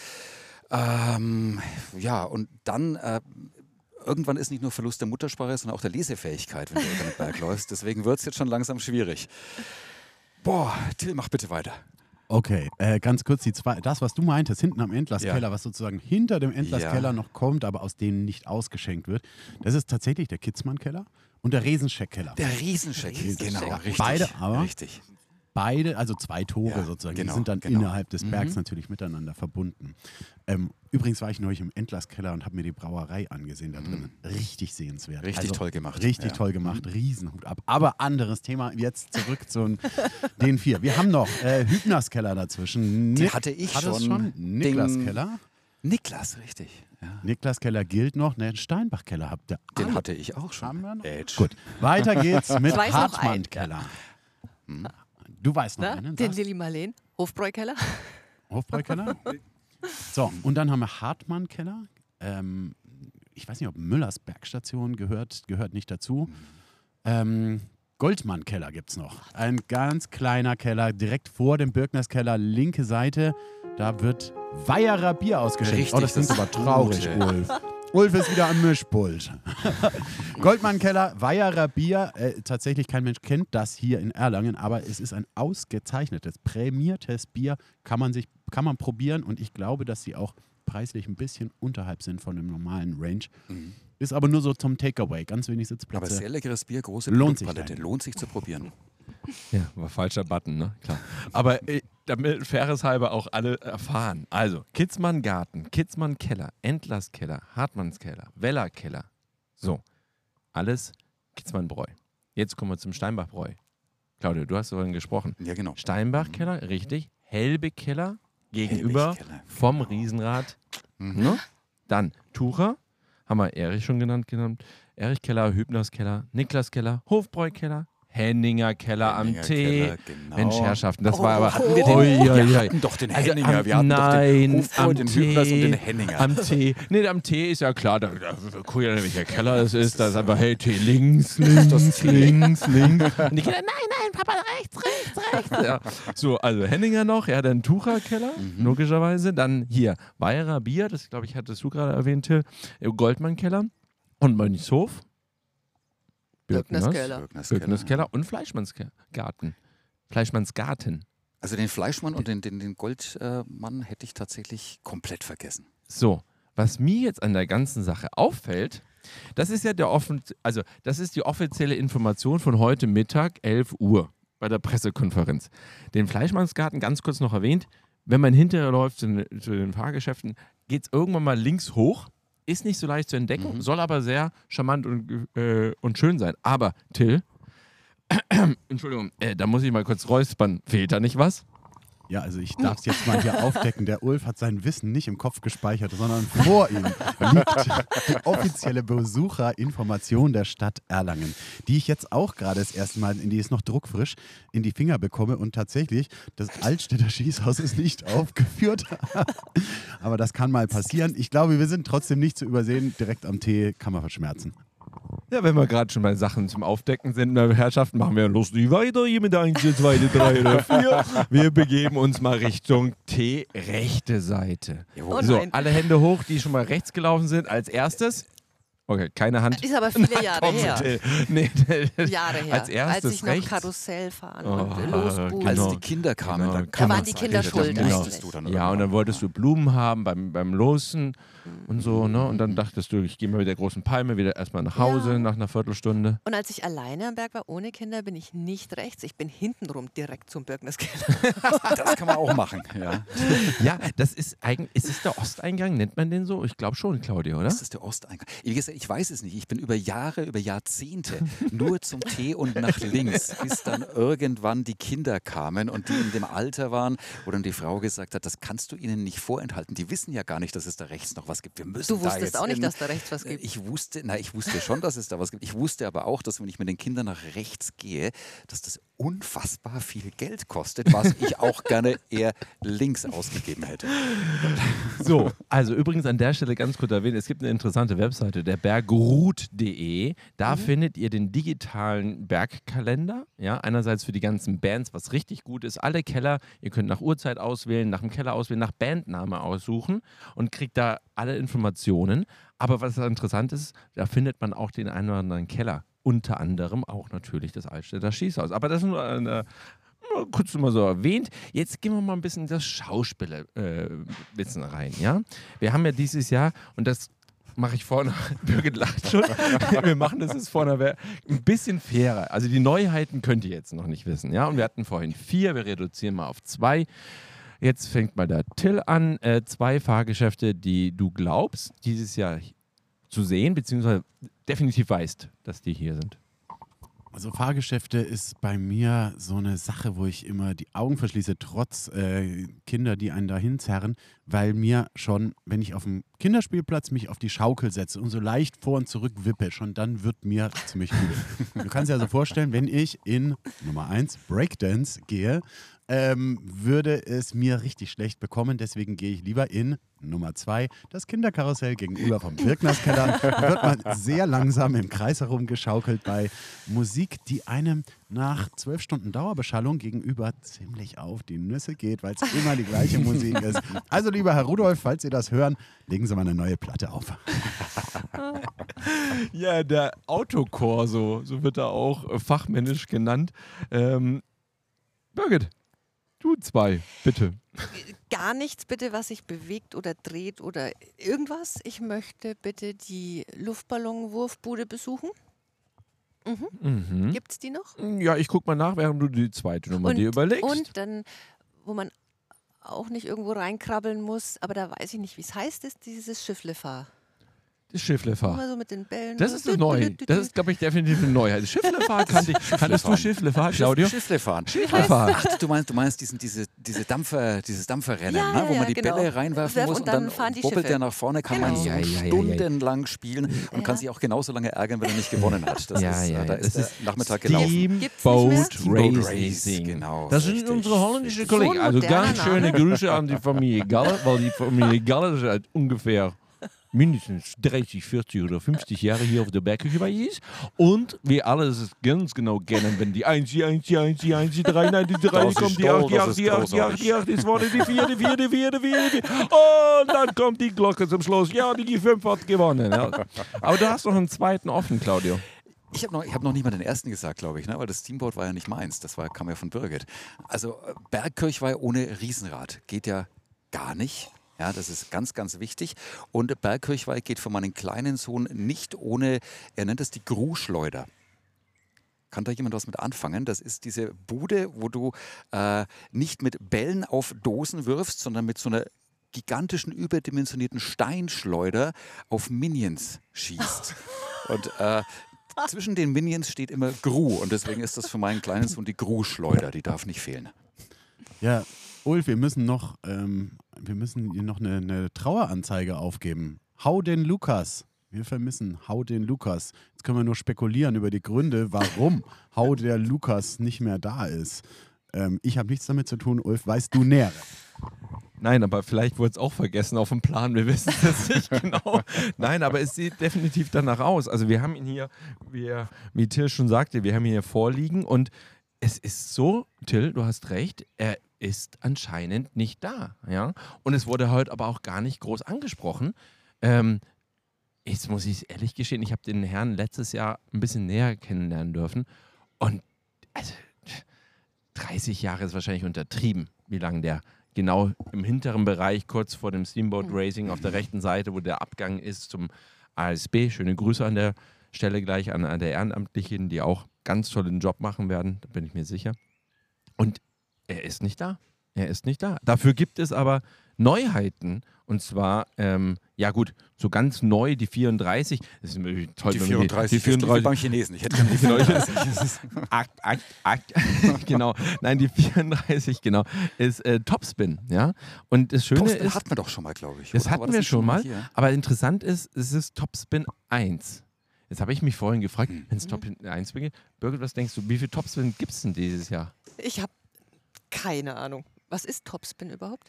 Ähm, ja, und dann äh, irgendwann ist nicht nur Verlust der Muttersprache, sondern auch der Lesefähigkeit, wenn du über den Berg läufst. Deswegen wird es jetzt schon langsam schwierig. Boah, Till, mach bitte weiter. Okay, äh, ganz kurz, die zwei, das, was du meintest, hinten am Endlasskeller, ja. was sozusagen hinter dem Endlasskeller ja. noch kommt, aber aus denen nicht ausgeschenkt wird, das ist tatsächlich der Kitzmann-Keller und der Riesenscheck-Keller. Der Riesenscheck, genau, richtig. Beide aber richtig beide, also zwei Tore ja, sozusagen, genau, die sind dann genau. innerhalb des Bergs mhm. natürlich miteinander verbunden. Ähm, übrigens war ich neulich im Endlasskeller und habe mir die Brauerei angesehen da drin. Mhm. Richtig sehenswert. Richtig also, toll gemacht. Richtig ja. toll gemacht, mhm. Riesenhut ab. Aber anderes Thema, jetzt zurück zu den vier. Wir haben noch äh, Hübners Keller dazwischen. Die hatte ich schon. schon. Niklas Keller. Niklas, richtig. Ja. Niklas Keller gilt noch. Ne, Steinbach Keller habt ihr. Den alle. hatte ich auch schon. Haben wir noch? Edge. Gut, weiter geht's mit Hartmann Keller. Hm. Du weißt noch Na, einen. Den Lilly Marleen, Hofbräukeller. Hofbräukeller. so, und dann haben wir Hartmann-Keller. Ähm, ich weiß nicht, ob Müllers Bergstation gehört, gehört nicht dazu. Ähm, Goldmann-Keller gibt es noch. Ein ganz kleiner Keller, direkt vor dem Birkners Keller, linke Seite. Da wird Weierer Bier ausgeschenkt. Richtig, oh, das klingt das aber traurig. Ulf. Ulf ist wieder am Mischpult. Goldmann Keller, Weierer Bier. Äh, tatsächlich kein Mensch kennt das hier in Erlangen, aber es ist ein ausgezeichnetes, prämiertes Bier. Kann man sich, kann man probieren und ich glaube, dass sie auch preislich ein bisschen unterhalb sind von dem normalen Range. Ist aber nur so zum Takeaway, ganz wenig Aber Sitzplätze. sehr leckeres Bier, große Lohnt sich. Lohnt sich zu probieren. Ja, war falscher Button, ne? Klar. Aber äh, damit faires halber auch alle erfahren. Also, Kitzmann Garten, Kitzmann Keller, Endlers Keller, Hartmanns Keller, Weller Keller. So, alles Kitzmann Bräu. Jetzt kommen wir zum Steinbach Bräu. Claudia, du hast vorhin gesprochen. Ja, genau. Steinbach Keller, richtig. Helbe Keller gegenüber Helbig-Keller, vom Riesenrad. Ne? Dann Tucher, haben wir Erich schon genannt, genannt. Erich Keller, Hübners Keller, Niklas Keller, Hofbräu Keller, Henninger Keller Henninger am Tee. Keller, genau. Mensch, Herrschaften, das war aber. Hatten wir den, ui, wir hatten doch den Also Henninger, am- wir hatten doch nein, den Hofbräu, am den Hübners und Tee, den Henninger. Am Tee. Nee, am Tee ist ja klar, da, da guck ja, welcher Keller das ist. Da ist einfach, hey, Tee links, links, links, links. Und die Kinder, nein, nein, Papa, rechts, rechts, rechts. Ja. So, also Henninger noch, ja, dann Tucher-Keller, Mhm. logischerweise. Dann hier Weierer Bier, das glaube ich, hattest du gerade erwähnt, Till. Goldmann-Keller und Mönchshof. Birkners Birkners Keller. Birkners und Fleischmannsgarten. Fleischmannsgarten. Also den Fleischmann und den, den, den Goldmann hätte ich tatsächlich komplett vergessen. So, was mir jetzt an der ganzen Sache auffällt, das ist ja der offen, also das ist die offizielle Information von heute Mittag, 11 Uhr, bei der Pressekonferenz. Den Fleischmannsgarten ganz kurz noch erwähnt, wenn man hinterher läuft zu den, zu den Fahrgeschäften, geht es irgendwann mal links hoch. Ist nicht so leicht zu entdecken, soll aber sehr charmant und, äh, und schön sein. Aber, Till, Entschuldigung, äh, da muss ich mal kurz räuspern. Fehlt da nicht was? Ja, also ich darf es jetzt mal hier aufdecken. Der Ulf hat sein Wissen nicht im Kopf gespeichert, sondern vor ihm liegt die offizielle Besucherinformation der Stadt Erlangen, die ich jetzt auch gerade das erste Mal, in die ist noch druckfrisch, in die Finger bekomme. Und tatsächlich, das Altstädter Schießhaus ist nicht aufgeführt. Aber das kann mal passieren. Ich glaube, wir sind trotzdem nicht zu übersehen. Direkt am Tee kann man verschmerzen. Ja, wenn wir gerade schon bei Sachen zum Aufdecken sind, meine Herrschaften, machen wir lustig weiter hier mit 1, 2, 3 oder 4. Wir begeben uns mal Richtung T, rechte Seite. Oh so, alle Hände hoch, die schon mal rechts gelaufen sind. Als erstes. Okay, keine Hand. Ist aber viele Jahre Komm, her. Nee, Jahre her. Als erstes als ich noch rechts. Karussell fahren Oh, und losbuchen. Als Genau. die Kinder kamen, Genau. da Da kann waren die Kinder da schuld dann Ja, und dann wolltest du Blumen haben beim, beim Losen und so, ne? Und dann dachtest du, ich gehe mal mit der großen Palme wieder erstmal nach Hause Ja. nach einer Viertelstunde. Und als ich alleine am Berg war, ohne Kinder, bin ich nicht rechts. Ich bin hintenrum direkt zum Birkners Keller. Das kann man auch machen. Ja. Ja, das ist eigentlich, ist es der Osteingang, nennt man den so? Ich glaube schon, Claudia, oder? Das ist der Osteingang. Wie gesagt, ich weiß es nicht. Ich bin über Jahre, über Jahrzehnte nur zum Tee und nach links, bis dann irgendwann die Kinder kamen und die in dem Alter waren, wo dann die Frau gesagt hat, das kannst du ihnen nicht vorenthalten. Die wissen ja gar nicht, dass es da rechts noch was gibt. Wir müssen Du da wusstest jetzt auch nicht, in- dass da rechts was gibt. Ich wusste, na, ich wusste schon, dass es da was gibt. Ich wusste aber auch, dass wenn ich mit den Kindern nach rechts gehe, dass das unfassbar viel Geld kostet, was ich auch gerne eher links ausgegeben hätte. So, also übrigens an der Stelle ganz kurz erwähnen, es gibt eine interessante Webseite, der bergrut.de. Da findet ihr den digitalen Bergkalender. Ja, einerseits für die ganzen Bands, was richtig gut ist. Alle Keller, ihr könnt nach Uhrzeit auswählen, nach dem Keller auswählen, nach Bandname aussuchen und kriegt da alle Informationen. Aber was interessant ist, da findet man auch den einen oder anderen Keller. Unter anderem auch natürlich das Altstädter Schießhaus. Aber das ist nur eine nur kurz mal so erwähnt. Jetzt gehen wir mal ein bisschen in das Schauspielerwissen äh, rein, ja? Wir haben ja dieses Jahr, und das mache ich vorne, Birgit lacht schon, wir machen das jetzt vorne ein bisschen fairer. Also die Neuheiten könnt ihr jetzt noch nicht wissen, ja? Und wir hatten vorhin vier, wir reduzieren mal auf zwei. Jetzt fängt mal der Till an. Äh, zwei Fahrgeschäfte, die du glaubst, dieses Jahr zu sehen, beziehungsweise definitiv weißt, dass die hier sind. Also Fahrgeschäfte ist bei mir so eine Sache, wo ich immer die Augen verschließe, trotz äh, Kinder, die einen dahin zerren, weil mir schon, wenn ich auf dem Kinderspielplatz mich auf die Schaukel setze und so leicht vor und zurück wippe, schon dann wird mir ziemlich übel. du kannst dir also vorstellen, wenn ich in Nummer 1 Breakdance gehe, ähm, würde es mir richtig schlecht bekommen. Deswegen gehe ich lieber in Nummer zwei, das Kinderkarussell gegenüber vom Wirknerskeller. Da wird man sehr langsam im Kreis herumgeschaukelt bei Musik, die einem nach zwölf Stunden Dauerbeschallung gegenüber ziemlich auf die Nüsse geht, weil es immer die gleiche Musik ist. Also, lieber Herr Rudolf, falls Sie das hören, legen Sie mal eine neue Platte auf. Ja, der Autokorso, so wird er auch fachmännisch genannt. Ähm, Birgit, du zwei, bitte. Gar nichts bitte, was sich bewegt oder dreht oder irgendwas. Ich möchte bitte die Luftballonwurfbude besuchen. Mhm. Gibt es die noch? Ja, ich guck mal nach, während du die zweite Nummer dir überlegst. und dann, wo man auch nicht irgendwo reinkrabbeln muss, aber da weiß ich nicht, wie es heißt, ist dieses Schifflefahr. Das Schifflefahr. Immer so mit den Bällen. Das ist das Neue. Das ist, glaube ich, definitiv eine Neuheit. Schifflefahr kannte ich. Kanntest du Schifflefahr, Claudio? Schiffle fahren. Schifflefahr. Ach, du meinst, du meinst diesen, diese, diese Dampfer, dieses Dampferrennen, Ja, ne, ja, wo man ja, die genau. Bälle reinwerfen Werfen muss und dann, dann bobbelt der nach vorne, kann Genau. man so Ja, ja, ja, ja, ja. stundenlang spielen und kann Ja. sich auch genauso lange ärgern, wenn er nicht gewonnen hat. Das ist, äh, da ist Das der Nachmittag gelaufen. Steamboat Racing. genau, Das sind richtig. unsere holländische So Kollegen. Also ganz schöne. Grüße an die Familie Galle, weil die Familie Galle seit ungefähr mindestens 30, 40 oder 50 Jahre hier auf der Bergküche bei ist. Und wir alle es ganz genau kennen, wenn die 1, die 1, die 1, die 1, die 3, nein, die 3, Das die kommt die toll, 8, die das 8, die ist 8, die 8, die 8, die 2, die 4, die 4, die 4, die 4, die 4. Und dann kommt die Glocke zum Schluss. Ja, die 5 hat gewonnen. Ja. Aber du hast noch einen zweiten offen, Claudio. Ich habe noch, ich hab noch nicht mal den ersten gesagt, glaube ich, ne? weil das Steamboat war ja nicht meins, das war, kam ja von Birgit. Also äh, Bergkirchweih ohne Riesenrad geht ja gar nicht. Ja, das ist ganz, ganz wichtig. Und Bergkirchweih geht für meinen kleinen Sohn nicht ohne, er nennt es die Gruschleuder. Kann da jemand was mit anfangen? Das ist diese Bude, wo du äh, nicht mit Bällen auf Dosen wirfst, sondern mit so einer gigantischen, überdimensionierten Steinschleuder auf Minions schießt. Und äh, zwischen den Minions steht immer Gru und deswegen ist das für meinen kleinen Sohn die Gru-Schleuder, die darf nicht fehlen. Ja, Ulf, wir müssen noch, ähm, wir müssen hier noch eine, eine Traueranzeige aufgeben. Hau den Lukas. Wir vermissen Hau den Lukas. Jetzt können wir nur spekulieren über die Gründe, warum Hau der Lukas nicht mehr da ist. Ähm, ich habe nichts damit zu tun. Ulf, weißt du näher? Nein, aber vielleicht wurde es auch vergessen auf dem Plan. Wir wissen es nicht genau. Nein, aber es sieht definitiv danach aus. Also wir haben ihn hier, wir, wie Till schon sagte, wir haben ihn hier vorliegen und es ist so, Till, du hast recht, er ist anscheinend nicht da. Ja? Und es wurde heute aber auch gar nicht groß angesprochen. Ähm, jetzt muss ich es ehrlich gestehen, ich habe den Herrn letztes Jahr ein bisschen näher kennenlernen dürfen. Und also 30 Jahre ist wahrscheinlich untertrieben, wie lange der genau im hinteren Bereich, kurz vor dem Steamboat Racing auf der rechten Seite, wo der Abgang ist zum ASB. Schöne Grüße an der Stelle gleich an, an der Ehrenamtlichen, die auch ganz tollen Job machen werden, da bin ich mir sicher. Und er ist nicht da. Er ist nicht da. Dafür gibt es aber Neuheiten. Und zwar, ähm, ja gut, so ganz neu die 34. Das ist toll, Die wenn man 34, die das klingt wie 34 beim Chinesen. Ich hätte gerne die Genau, 34. Akt, Akt, Akt. genau. Nein, die 34, genau, ist äh, Topspin, ja. Und das Schöne Topspin ist, hatten wir doch schon mal, glaube ich. das oder? Hatten wir nicht schon mal, hier? aber interessant ist, es ist Topspin 1. Jetzt habe ich mich vorhin gefragt, Hm. wenn es Topspin 1 beginnt, Birgit, was denkst du, wie viel Topspin gibt es denn dieses Jahr? Ich habe keine Ahnung. Was ist Topspin überhaupt?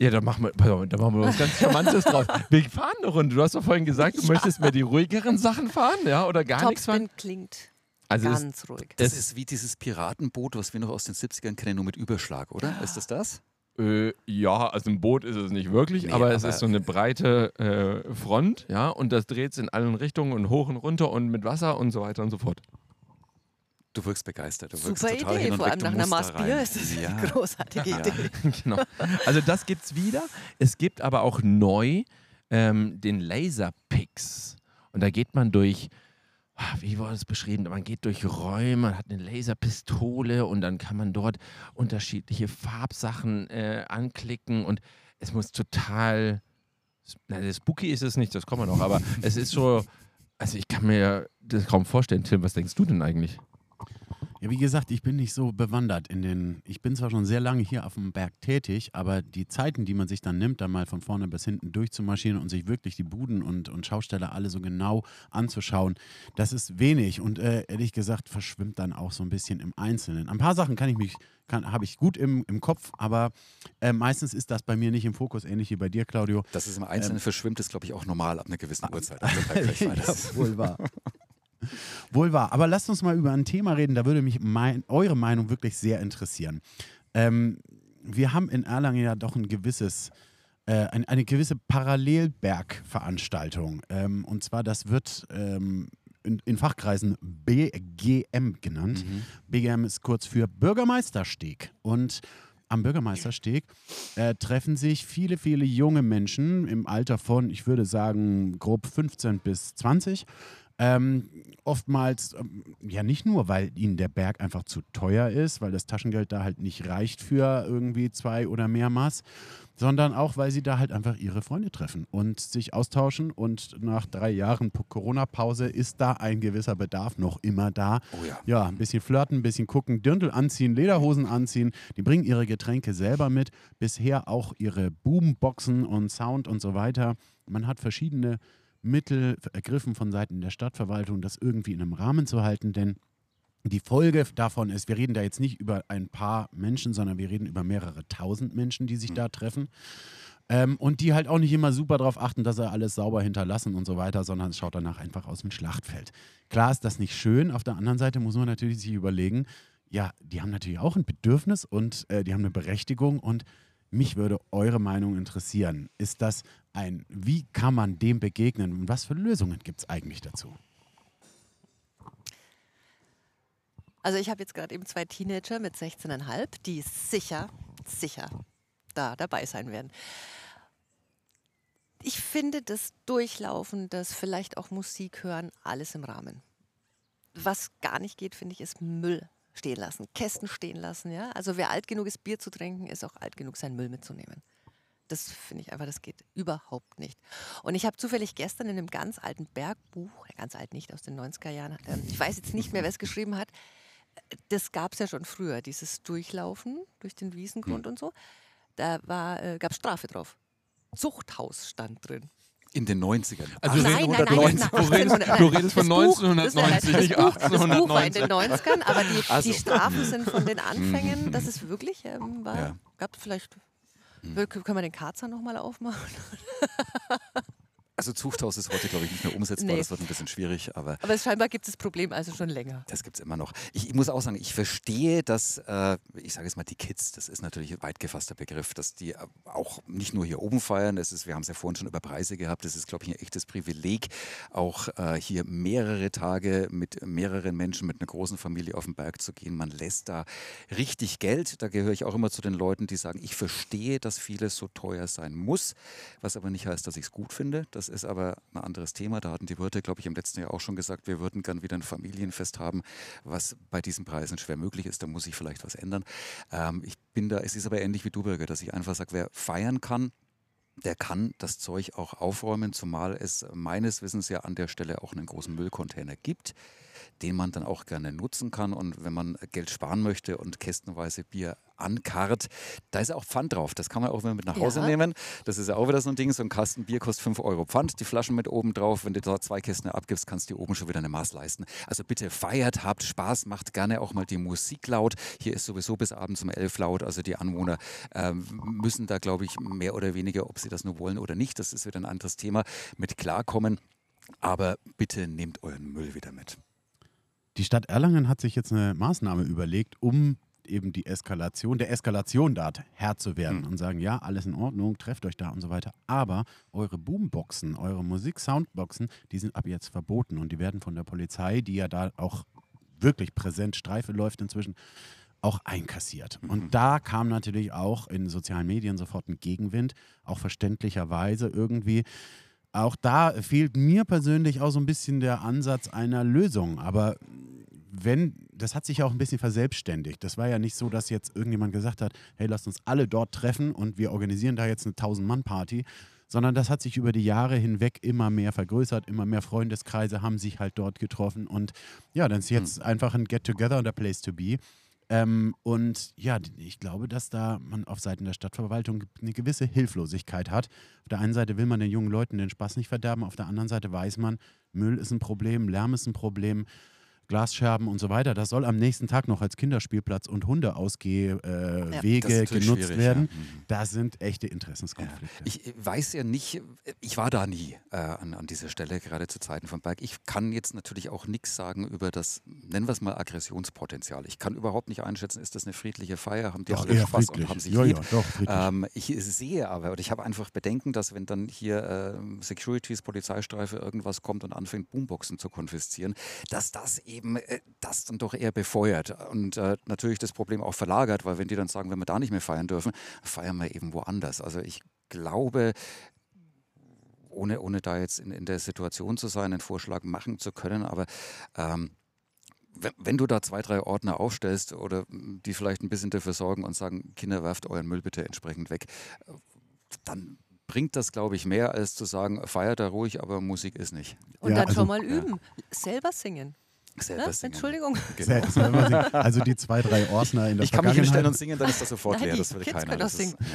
Ja, da machen wir, da machen wir was ganz Charmantes draus. Wir fahren eine Runde. Du hast doch vorhin gesagt, du möchtest mehr die ruhigeren Sachen fahren, ja, oder gar nichts fahren. Topspin klingt Also es, ganz ruhig. Das es- ist wie dieses Piratenboot, was wir noch aus den 70ern kennen, nur mit Überschlag, oder? Ist das das? Äh, ja, also ein Boot ist es nicht wirklich, Nee, aber, es aber- ist so eine breite äh, Front, ja, und das dreht sich in allen Richtungen und hoch und runter und mit Wasser und so weiter und so fort. Du wirkst begeistert. Du wirkst Super total Idee. hin und Vor allem nach einer musst da Maß Bier rein. ist das ja. eine großartige Ja. Idee. genau. Also das gibt's wieder. Es gibt aber auch neu ähm, den Laserpix. Und da geht man durch, ah, wie wurde es beschrieben? Man geht durch Räume, man hat eine Laserpistole und dann kann man dort unterschiedliche Farbsachen äh, anklicken und es muss total, na, spooky ist es nicht, das kommt man noch, aber es ist so, also ich kann mir das kaum vorstellen. Tim, was denkst du denn eigentlich? Ja, wie gesagt, ich bin nicht so bewandert in den. Ich bin zwar schon sehr lange hier auf dem Berg tätig, aber die Zeiten, die man sich dann nimmt, da mal von vorne bis hinten durchzumarschieren und sich wirklich die Buden und, und Schausteller alle so genau anzuschauen, das ist wenig und äh, ehrlich gesagt verschwimmt dann auch so ein bisschen im Einzelnen. Ein paar Sachen kann ich mich, habe ich gut im, im Kopf, aber äh, meistens ist das bei mir nicht im Fokus, ähnlich wie bei dir, Claudio. Dass es im Einzelnen ähm, verschwimmt, ist, glaube ich, auch normal ab einer gewissen Uhrzeit. Also, wohl wahr. Wohl wahr. Aber lasst uns mal über ein Thema reden, da würde mich mein, eure Meinung wirklich sehr interessieren. Ähm, wir haben in Erlangen ja doch ein gewisses, äh, ein, eine gewisse Parallelbergveranstaltung. Ähm, und zwar, das wird ähm, in, in, Fachkreisen BGM genannt. Mhm. BGM ist kurz für Bürgermeistersteg. Und am Bürgermeistersteg äh, treffen sich viele, viele junge Menschen im Alter von, ich würde sagen, grob 15 bis 20 ähm, oftmals, ähm, ja nicht nur, weil ihnen der Berg einfach zu teuer ist, weil das Taschengeld da halt nicht reicht für irgendwie zwei oder mehr Maß, sondern auch, weil sie da halt einfach ihre Freunde treffen und sich austauschen. Und nach drei Jahren Corona-Pause ist da ein gewisser Bedarf noch immer da. Oh ja. ja, ein bisschen flirten, ein bisschen gucken, Dirndl anziehen, Lederhosen anziehen. Die bringen ihre Getränke selber mit, bisher auch ihre Boomboxen und Sound und so weiter. Man hat verschiedene Mittel ergriffen von Seiten der Stadtverwaltung, das irgendwie in einem Rahmen zu halten, denn die Folge davon ist, wir reden da jetzt nicht über ein paar Menschen, sondern wir reden über mehrere tausend Menschen, die sich mhm. da treffen. Ähm, und die halt auch nicht immer super darauf achten, dass sie alles sauber hinterlassen und so weiter, sondern es schaut danach einfach aus wie ein Schlachtfeld. Klar ist das nicht schön. Auf der anderen Seite muss man natürlich sich überlegen, ja, die haben natürlich auch ein Bedürfnis und äh, die haben eine Berechtigung und mich würde eure Meinung interessieren. Ist das ein, wie kann man dem begegnen und was für Lösungen gibt es eigentlich dazu? Also ich habe jetzt gerade eben zwei Teenager mit 16,5, die sicher, sicher da dabei sein werden. Ich finde das Durchlaufen, das vielleicht auch Musik hören, alles im Rahmen. Was gar nicht geht, finde ich, ist Müll stehen lassen, Kästen stehen lassen. Ja? Also wer alt genug ist, Bier zu trinken, ist auch alt genug, seinen Müll mitzunehmen. Das finde ich einfach, das geht überhaupt nicht. Und ich habe zufällig gestern in einem ganz alten Bergbuch, ganz alt nicht, aus den 90er Jahren, ich weiß jetzt nicht mehr, wer es geschrieben hat, das gab es ja schon früher, dieses Durchlaufen durch den Wiesengrund mhm. und so. Da äh, gab es Strafe drauf. Zuchthaus stand drin. In den 90ern. Also nein, nein, nein, nein, du, redest, du redest von 1990, nicht 1890. Das Buch war in den 90ern, aber die, also. die Strafen sind von den Anfängen, das ist wirklich, ähm, war, ja. gab vielleicht, können wir den Karzer nochmal aufmachen? Also Zuchthaus ist heute, glaube ich, nicht mehr umsetzbar. Nee. Das wird ein bisschen schwierig. Aber, aber scheinbar gibt es das Problem also schon länger. Das gibt es immer noch. Ich, ich, muss auch sagen, ich verstehe, dass, äh, ich sage jetzt mal, die Kids, das ist natürlich ein weit gefasster Begriff, dass die äh, auch nicht nur hier oben feiern. Das ist, wir haben es ja vorhin schon über Preise gehabt. Das ist, glaube ich, ein echtes Privileg, auch äh, hier mehrere Tage mit mehreren Menschen, mit einer großen Familie auf den Berg zu gehen. Man lässt da richtig Geld. Da gehöre ich auch immer zu den Leuten, die sagen, ich verstehe, dass vieles so teuer sein muss, was aber nicht heißt, dass ich es gut finde. Das ist aber ein anderes Thema. Da hatten die Wirte, glaube ich, im letzten Jahr auch schon gesagt, wir würden gern wieder ein Familienfest haben, was bei diesen Preisen schwer möglich ist. Da muss sich vielleicht was ändern. Ähm, ich bin da, es ist aber ähnlich wie du, Bürger, dass ich einfach sage, wer feiern kann, der kann das Zeug auch aufräumen, zumal es meines Wissens ja an der Stelle auch einen großen Müllcontainer gibt den man dann auch gerne nutzen kann. Und wenn man Geld sparen möchte und kästenweise Bier ankarrt, da ist auch Pfand drauf. Das kann man auch mit nach Hause ja. nehmen. Das ist ja auch wieder so ein Ding. So ein Kasten Bier kostet 5 Euro Pfand. Die Flaschen mit oben drauf. Wenn du da zwei Kästen abgibst, kannst du dir oben schon wieder eine Maß leisten. Also bitte feiert, habt Spaß, macht gerne auch mal die Musik laut. Hier ist sowieso bis abends um 11 laut. Also die Anwohner ähm, müssen da, glaube ich, mehr oder weniger, ob sie das nur wollen oder nicht, das ist wieder ein anderes Thema, mit klarkommen. Aber bitte nehmt euren Müll wieder mit. Die Stadt Erlangen hat sich jetzt eine Maßnahme überlegt, um eben die Eskalation, der Eskalation da Herr zu werden mhm. und sagen, ja, alles in Ordnung, trefft euch da und so weiter. Aber eure Boomboxen, eure Musik-Soundboxen, die sind ab jetzt verboten und die werden von der Polizei, die ja da auch wirklich präsent Streife läuft inzwischen, auch einkassiert. Mhm. Und da kam natürlich auch in sozialen Medien sofort ein Gegenwind, auch verständlicherweise irgendwie. Auch da fehlt mir persönlich auch so ein bisschen der Ansatz einer Lösung. Aber wenn, das hat sich auch ein bisschen verselbstständigt. Das war ja nicht so, dass jetzt irgendjemand gesagt hat, hey, lasst uns alle dort treffen und wir organisieren da jetzt eine 1000-Mann-Party, sondern das hat sich über die Jahre hinweg immer mehr vergrößert, immer mehr Freundeskreise haben sich halt dort getroffen und ja, dann ist jetzt hm. einfach ein Get-Together und a Place to be. Ähm, und ja, ich glaube, dass da man auf Seiten der Stadtverwaltung eine gewisse Hilflosigkeit hat. Auf der einen Seite will man den jungen Leuten den Spaß nicht verderben, auf der anderen Seite weiß man, Müll ist ein Problem, Lärm ist ein Problem. Glasscherben und so weiter. Das soll am nächsten Tag noch als Kinderspielplatz und Hundeausgehwege äh, ja, genutzt werden. Ja. Mhm. Da sind echte Interessenskonflikte. Ja. Ich weiß ja nicht, ich war da nie äh, an, an dieser Stelle, gerade zu Zeiten von Berg. Ich kann jetzt natürlich auch nichts sagen über das, nennen wir es mal, Aggressionspotenzial. Ich kann überhaupt nicht einschätzen, ist das eine friedliche Feier? Haben die doch, alle Spaß friedlich. und haben sich ja, lieb? Doch, ähm, ich sehe aber, und ich habe einfach Bedenken, dass wenn dann hier äh, Securities, Polizeistreife, irgendwas kommt und anfängt, Boomboxen zu konfiszieren, dass das eben eben äh, das dann doch eher befeuert und äh, natürlich das Problem auch verlagert, weil wenn die dann sagen, wenn wir da nicht mehr feiern dürfen, feiern wir eben woanders. Also ich glaube, ohne, ohne da jetzt in, in der Situation zu sein, einen Vorschlag machen zu können, aber ähm, wenn, wenn, du da zwei, drei Ordner aufstellst oder die vielleicht ein bisschen dafür sorgen und sagen, Kinder, werft euren Müll bitte entsprechend weg, dann bringt das, glaube ich, mehr als zu sagen, feiert da ruhig, aber Musik ist nicht. Und ja, dann also, schon mal üben, ja. selber singen. Selber singen. Entschuldigung. Genau. Also die zwei, drei Ordner in der ich Vergangenheit. Ich kann mich hinstellen und singen, dann ist das sofort leer. Das will Kids keiner. Das ist, ja.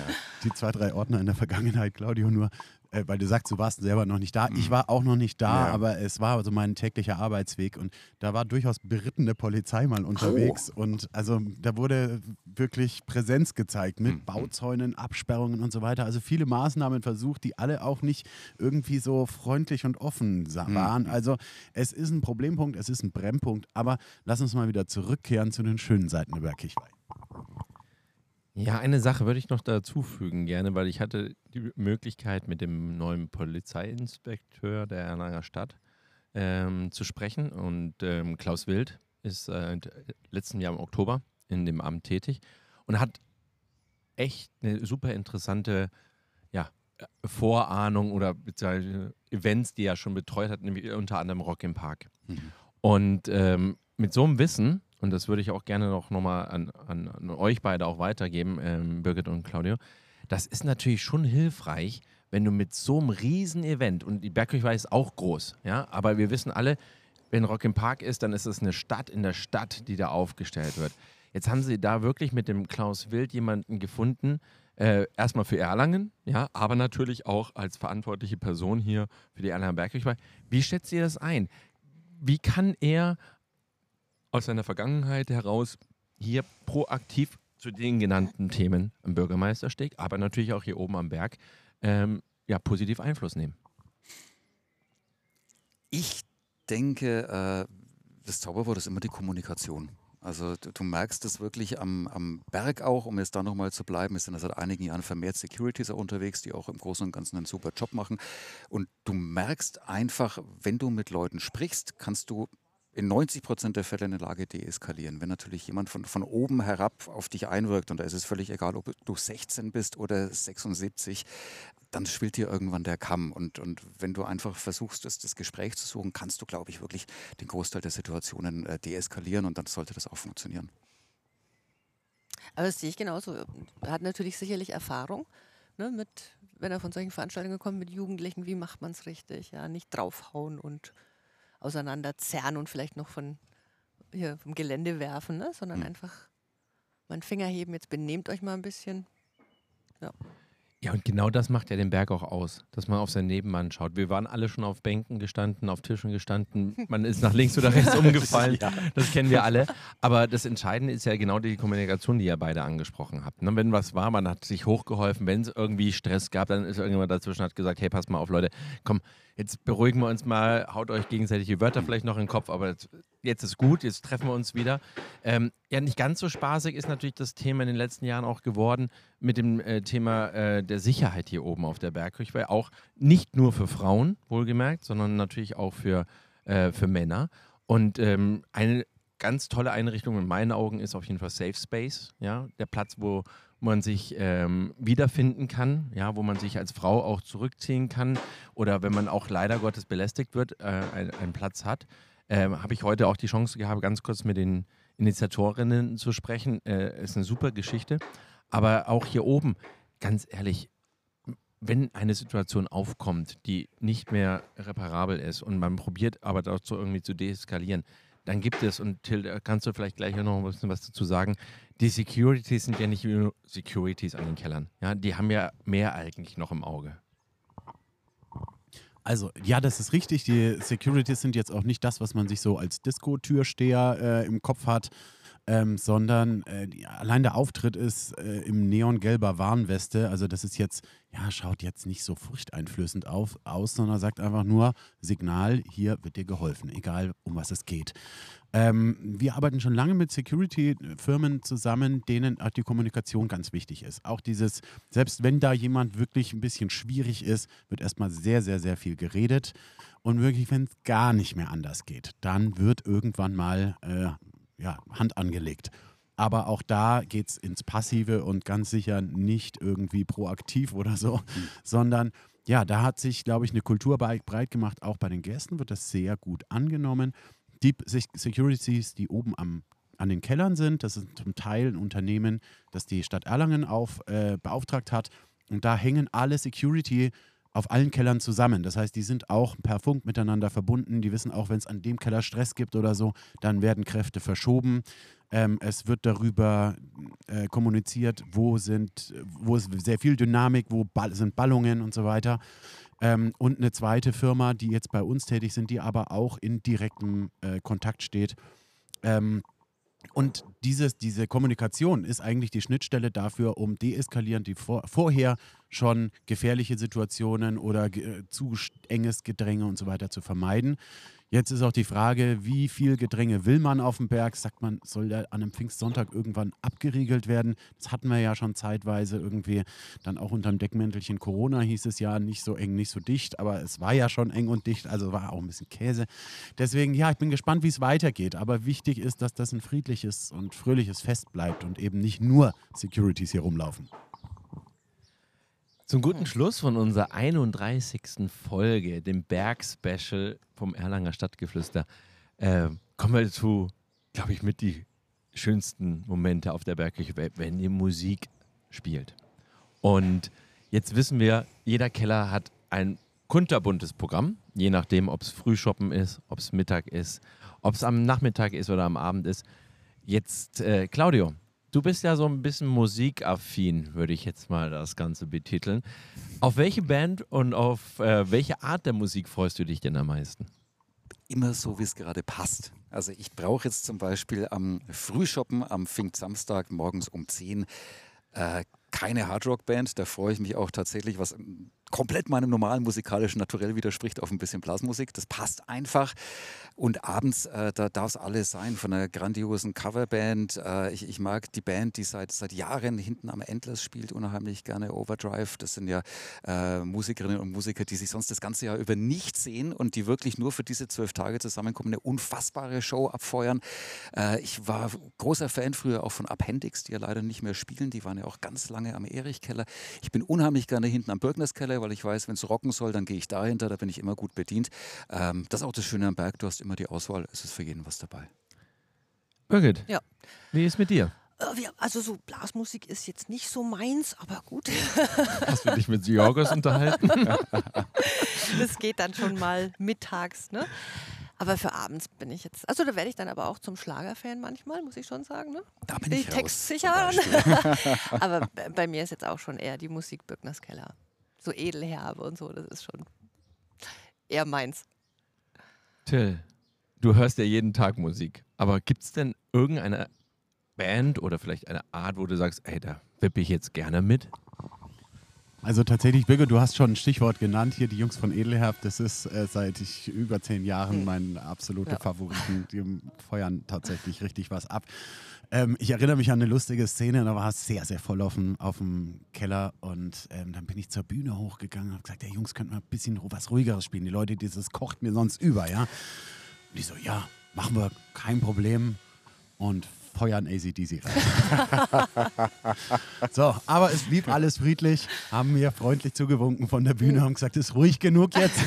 Die zwei, drei Ordner in der Vergangenheit, Claudio, nur äh, weil du sagst, du warst selber noch nicht da. Ich mhm. war auch noch nicht da, ja. aber es war so mein täglicher Arbeitsweg und da war durchaus berittene Polizei mal unterwegs oh. und also da wurde wirklich Präsenz gezeigt mit mhm. Bauzäunen, Absperrungen und so weiter. Also viele Maßnahmen versucht, die alle auch nicht irgendwie so freundlich und offen mhm. waren. Mhm. Also es ist ein Problempunkt, es ist ein Brennpunkt, aber lass uns mal wieder zurückkehren zu den schönen Seiten über Kirchweih. Ja, eine Sache würde ich noch dazu fügen gerne, weil ich hatte die Möglichkeit mit dem neuen Polizeiinspekteur der Erlanger Stadt ähm, zu sprechen und ähm, Klaus Wild ist äh, letzten Jahr im Oktober in dem Amt tätig und hat echt eine super interessante ja, Vorahnung oder Events, die er schon betreut hat, nämlich unter anderem Rock im Park. Mhm. Und ähm, mit so einem Wissen und das würde ich auch gerne noch, noch mal an, an, an euch beide auch weitergeben, ähm, Birgit und Claudio, das ist natürlich schon hilfreich, wenn du mit so einem riesen Event, und die Bergkirchweih ist auch groß, ja, aber wir wissen alle, wenn Rock im Park ist, dann ist es eine Stadt in der Stadt, die da aufgestellt wird. Jetzt haben sie da wirklich mit dem Klaus Wild jemanden gefunden, äh, erstmal für Erlangen, ja, aber natürlich auch als verantwortliche Person hier für die Erlanger Bergkirchweih. Wie schätzt ihr das ein? Wie kann er aus seiner Vergangenheit heraus hier proaktiv zu den genannten Themen am Bürgermeistersteg, aber natürlich auch hier oben am Berg, ähm, ja, positiv Einfluss nehmen? Ich denke, äh, das Zauberwort ist immer die Kommunikation. Also du, du merkst es wirklich am, am, Berg auch, um jetzt da nochmal zu bleiben. Es sind seit einigen Jahren vermehrt Securities auch unterwegs, die auch im Großen und Ganzen einen super Job machen. Und du merkst einfach, wenn du mit Leuten sprichst, kannst du in 90 Prozent der Fälle eine Lage deeskalieren. Wenn natürlich jemand von, von oben herab auf dich einwirkt, und da ist es völlig egal, ob du 16 bist oder 76, dann schwillt dir irgendwann der Kamm. Und, und wenn du einfach versuchst, das, das Gespräch zu suchen, kannst du, glaube ich, wirklich den Großteil der Situationen äh, deeskalieren und dann sollte das auch funktionieren. Aber das sehe ich genauso. Er hat natürlich sicherlich Erfahrung, ne, mit, wenn er von solchen Veranstaltungen kommt, mit Jugendlichen, wie macht man es richtig? Ja, nicht draufhauen und auseinanderzerren und vielleicht noch von hier vom Gelände werfen, ne? sondern mhm. einfach mal einen Finger heben, jetzt benehmt euch mal ein bisschen. Ja. Ja, und genau das macht ja den Berg auch aus, dass man auf seinen Nebenmann schaut. Wir waren alle schon auf Bänken gestanden, auf Tischen gestanden. Man ist nach links oder rechts umgefallen. ja. Das kennen wir alle. Aber das Entscheidende ist ja genau die Kommunikation, die ihr beide angesprochen habt. Ne? Wenn was war, man hat sich hochgeholfen. Wenn es irgendwie Stress gab, dann ist irgendjemand dazwischen hat gesagt: Hey, pass mal auf, Leute, komm, jetzt beruhigen wir uns mal, haut euch gegenseitig die Wörter vielleicht noch in den Kopf, aber jetzt ist gut, jetzt treffen wir uns wieder. Ähm, ja, nicht ganz so spaßig ist natürlich das Thema in den letzten Jahren auch geworden mit dem äh, Thema äh, der Sicherheit hier oben auf der Bergkirche. Auch nicht nur für Frauen, wohlgemerkt, sondern natürlich auch für, äh, für Männer. Und ähm, eine ganz tolle Einrichtung in meinen Augen ist auf jeden Fall Safe Space, ja, der Platz, wo man sich ähm, wiederfinden kann, ja, wo man sich als Frau auch zurückziehen kann oder wenn man auch leider Gottes belästigt wird, äh, einen Platz hat. Ähm, Habe ich heute auch die Chance gehabt, ganz kurz mit den Initiatorinnen zu sprechen. Äh, ist eine super Geschichte. Aber auch hier oben, ganz ehrlich, wenn eine Situation aufkommt, die nicht mehr reparabel ist und man probiert aber dazu irgendwie zu deeskalieren, dann gibt es, und Till, kannst du vielleicht gleich noch ein bisschen was dazu sagen, die Securities sind ja nicht nur Securities an den Kellern. Ja, die haben ja mehr eigentlich noch im Auge. Also, ja, das ist richtig. Die Securities sind jetzt auch nicht das, was man sich so als Disco-Türsteher äh, im Kopf hat, ähm, sondern äh, die, allein der Auftritt ist äh, im neongelber Warnweste. Also, das ist jetzt, ja, schaut jetzt nicht so furchteinflößend auf, aus, sondern sagt einfach nur: Signal, hier wird dir geholfen, egal um was es geht. Ähm, wir arbeiten schon lange mit Security-Firmen zusammen, denen auch die Kommunikation ganz wichtig ist. Auch dieses, selbst wenn da jemand wirklich ein bisschen schwierig ist, wird erstmal sehr, sehr, sehr viel geredet. Und wirklich, wenn es gar nicht mehr anders geht, dann wird irgendwann mal äh, ja, Hand angelegt. Aber auch da geht es ins Passive und ganz sicher nicht irgendwie proaktiv oder so, mhm. sondern ja, da hat sich, glaube ich, eine Kultur breit gemacht. Auch bei den Gästen wird das sehr gut angenommen die Securities, die oben am, an den Kellern sind, das ist zum Teil ein Unternehmen, das die Stadt Erlangen auf, äh, beauftragt hat. Und da hängen alle Security auf allen Kellern zusammen. Das heißt, die sind auch per Funk miteinander verbunden. Die wissen auch, wenn es an dem Keller Stress gibt oder so, dann werden Kräfte verschoben. Ähm, es wird darüber äh, kommuniziert, wo sind, wo ist sehr viel Dynamik, wo Ball, sind Ballungen und so weiter. Ähm, und eine zweite Firma, die jetzt bei uns tätig sind, die aber auch in direktem äh, Kontakt steht. Ähm, und dieses, diese Kommunikation ist eigentlich die Schnittstelle dafür, um deeskalierend die vor, vorher schon gefährliche Situationen oder äh, zu enges Gedränge und so weiter zu vermeiden. Jetzt ist auch die Frage, wie viel Gedränge will man auf dem Berg? Sagt man, soll der an einem Pfingstsonntag irgendwann abgeriegelt werden? Das hatten wir ja schon zeitweise irgendwie. Dann auch unter dem Deckmäntelchen Corona hieß es ja nicht so eng, nicht so dicht, aber es war ja schon eng und dicht, also war auch ein bisschen Käse. Deswegen, ja, ich bin gespannt, wie es weitergeht. Aber wichtig ist, dass das ein friedliches und fröhliches Fest bleibt und eben nicht nur Securities hier rumlaufen. Zum guten Schluss von unserer 31. Folge, dem Berg-Special vom Erlanger Stadtgeflüster, äh, kommen wir zu, glaube ich, mit die schönsten Momente auf der Bergkirche, wenn die Musik spielt. Und jetzt wissen wir, jeder Keller hat ein kunterbuntes Programm, je nachdem, ob es Frühshoppen ist, ob es Mittag ist, ob es am Nachmittag ist oder am Abend ist. Jetzt, äh, Claudio, Du bist ja so ein bisschen musikaffin, würde ich jetzt mal das Ganze betiteln. Auf welche Band und auf äh, welche Art der Musik freust du dich denn am meisten? Immer so, wie es gerade passt. Also ich brauche jetzt zum Beispiel am Frühshoppen am Pfingstsamstag morgens um 10 äh, keine Hardrock-Band. Da freue ich mich auch tatsächlich, was komplett meinem normalen musikalischen Naturell widerspricht, auf ein bisschen Blasmusik. Das passt einfach. Und abends, äh, da darf es alles sein, von einer grandiosen Coverband. Äh, ich, ich, mag die Band, die seit, seit Jahren hinten am Endless spielt, unheimlich gerne Overdrive. Das sind ja äh, Musikerinnen und Musiker, die sich sonst das ganze Jahr über nicht sehen und die wirklich nur für diese zwölf Tage zusammenkommen, eine unfassbare Show abfeuern. Äh, ich war großer Fan früher auch von Appendix, die ja leider nicht mehr spielen. Die waren ja auch ganz lange am Erich-Keller. Ich bin unheimlich gerne hinten am Birkners-Keller, weil ich weiß, wenn es rocken soll, dann gehe ich dahinter, da bin ich immer gut bedient. Ähm, das ist auch das Schöne am Berg, du hast immer die Auswahl, es ist für jeden was dabei. Birgit, ja. wie ist mit dir? Äh, also so Blasmusik ist jetzt nicht so meins, aber gut. Hast du dich mit Georgos unterhalten? das geht dann schon mal mittags, ne? Aber für abends bin ich jetzt, also da werde ich dann aber auch zum Schlagerfan manchmal, muss ich schon sagen. Ne? Da bin ich, ich textsicher. aber bei mir ist jetzt auch schon eher die Musik Bürgners Keller so Edelherbe und so, das ist schon eher meins. Till, du hörst ja jeden Tag Musik, aber gibt es denn irgendeine Band oder vielleicht eine Art, wo du sagst, ey, da wippe ich jetzt gerne mit? Also tatsächlich, Birgit, du hast schon ein Stichwort genannt, hier die Jungs von Edelherb, das ist äh, seit ich über zehn Jahren hm. mein absoluter ja. Favoriten. Die feuern tatsächlich richtig was ab. Ähm, ich erinnere mich an eine lustige Szene, da war es sehr, sehr voll auf dem, auf dem Keller und ähm, dann bin ich zur Bühne hochgegangen und habe gesagt, der Jungs, könnten wir ein bisschen was Ruhigeres spielen. Die Leute, dieses kocht mir sonst über, ja. Und die so, ja, machen wir, kein Problem. Und feuern ACDC rein. so, aber es blieb alles friedlich, haben mir freundlich zugewunken von der Bühne und gesagt, es ist ruhig genug jetzt.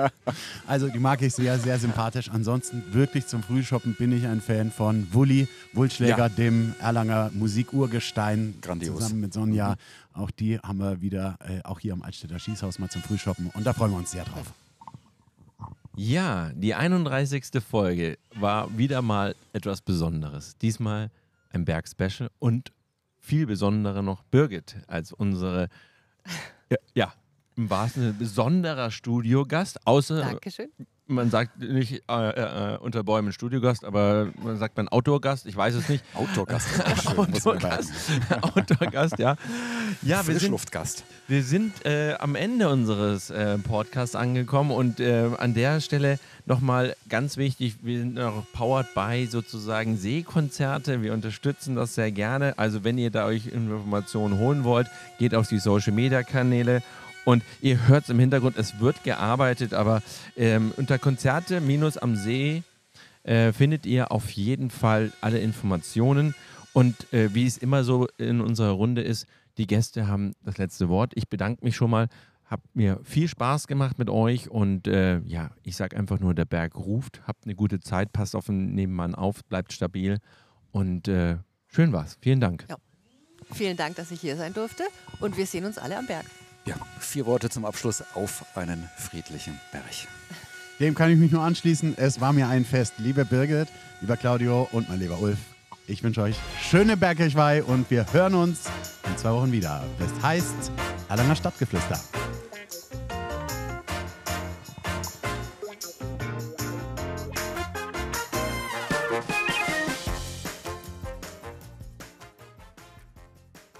also die mag ich sehr, sehr sympathisch. Ansonsten wirklich zum Frühshoppen bin ich ein Fan von Wulli, Wulschläger, Ja. dem Erlanger Musikurgestein. Grandios. Zusammen mit Sonja. Auch die haben wir wieder, äh, auch hier am Altstädter Schießhaus mal zum Frühshoppen. Und da freuen wir uns sehr drauf. Ja, die 31. Folge war wieder mal etwas Besonderes. Diesmal ein Berg-Special und viel besonderer noch Birgit als unsere, ja, ja im wahrsten Sinne besonderer Studiogast. Außer Dankeschön. Man sagt nicht äh, äh, unter Bäumen Studiogast, aber man sagt man Outdoor-Gast, ich weiß es nicht. Outdoor-Gast Outdoor-Gast. Outdoor-Gast, ja. Ja, wir sind, wir sind äh, am Ende unseres äh, Podcasts angekommen und äh, an der Stelle nochmal ganz wichtig, wir sind noch powered by sozusagen Seekonzerte. Wir unterstützen das sehr gerne. Also wenn ihr da euch Informationen holen wollt, geht auf die Social Media Kanäle. Und ihr hört es im Hintergrund, es wird gearbeitet, aber ähm, unter Konzerte minus am See äh, findet ihr auf jeden Fall alle Informationen. Und äh, wie es immer so in unserer Runde ist, die Gäste haben das letzte Wort. Ich bedanke mich schon mal. Habt mir viel Spaß gemacht mit euch und äh, ja, ich sage einfach nur, der Berg ruft. Habt eine gute Zeit, passt auf den Nebenmann auf, bleibt stabil und äh, schön war's. Vielen Dank. Vielen Dank, dass ich hier sein durfte. Und wir sehen uns alle am Berg. Ja, vier Worte zum Abschluss auf einen friedlichen Berg. Dem kann ich mich nur anschließen. Es war mir ein Fest. Liebe Birgit, lieber Claudio und mein lieber Ulf, ich wünsche euch schöne Bergkirchweih und wir hören uns in zwei Wochen wieder. Das heißt Erlanger Stadtgeflüster.